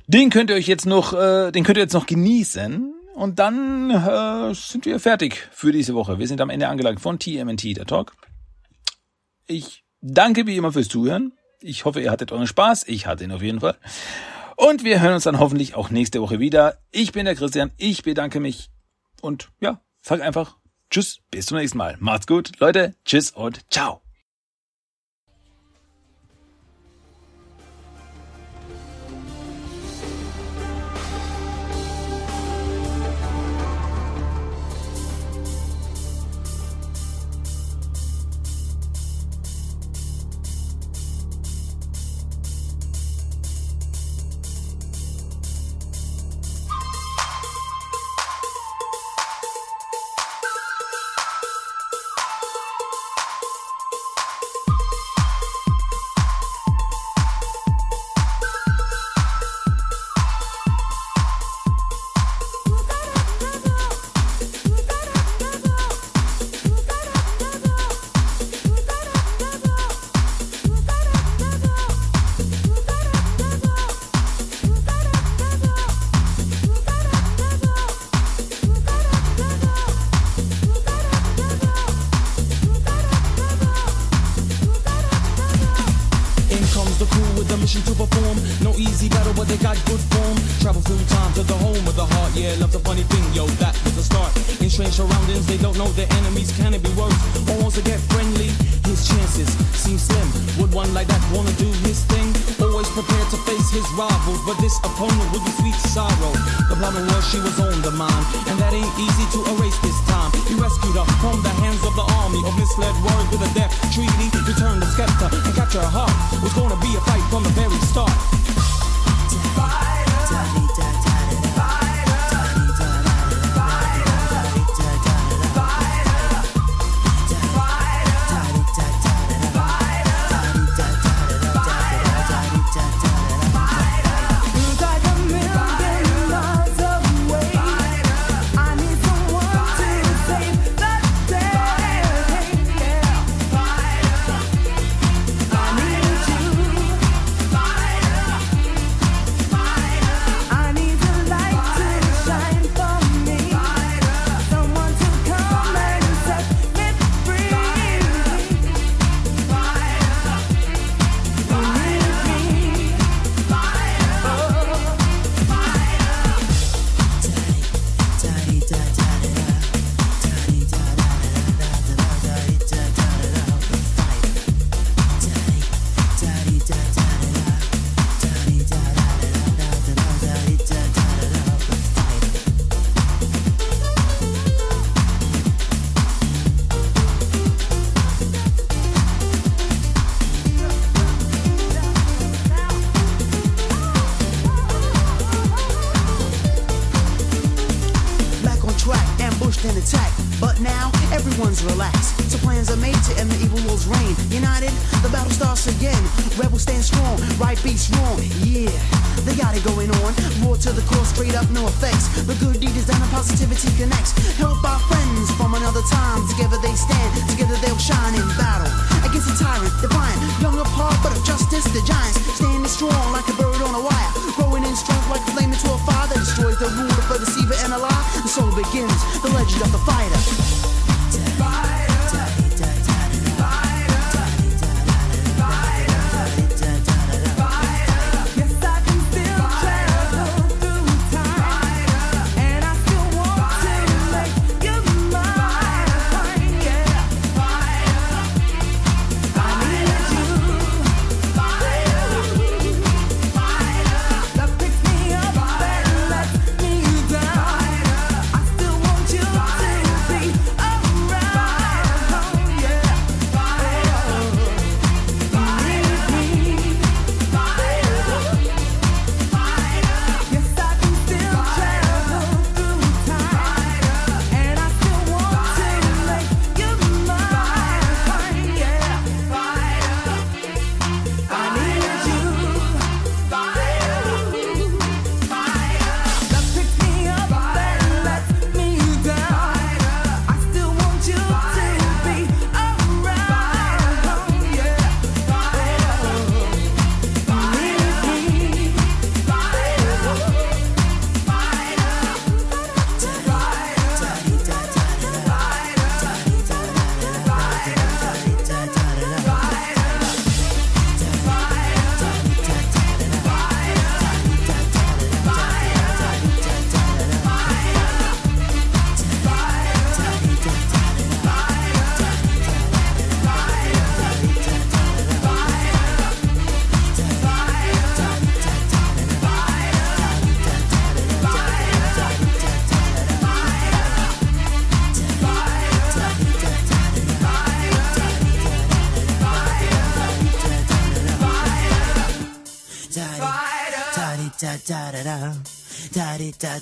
Den könnt ihr euch jetzt noch, äh, den könnt ihr jetzt noch genießen und dann äh, sind wir fertig für diese Woche. Wir sind am Ende angelangt von TMNT, der Talk. Ich danke wie immer fürs Zuhören. Ich hoffe, ihr hattet euren Spaß. Ich hatte ihn auf jeden Fall. Und wir hören uns dann hoffentlich auch nächste Woche wieder. Ich bin der Christian. Ich bedanke mich. Und ja, sag einfach Tschüss. Bis zum nächsten Mal. Macht's gut, Leute. Tschüss und ciao.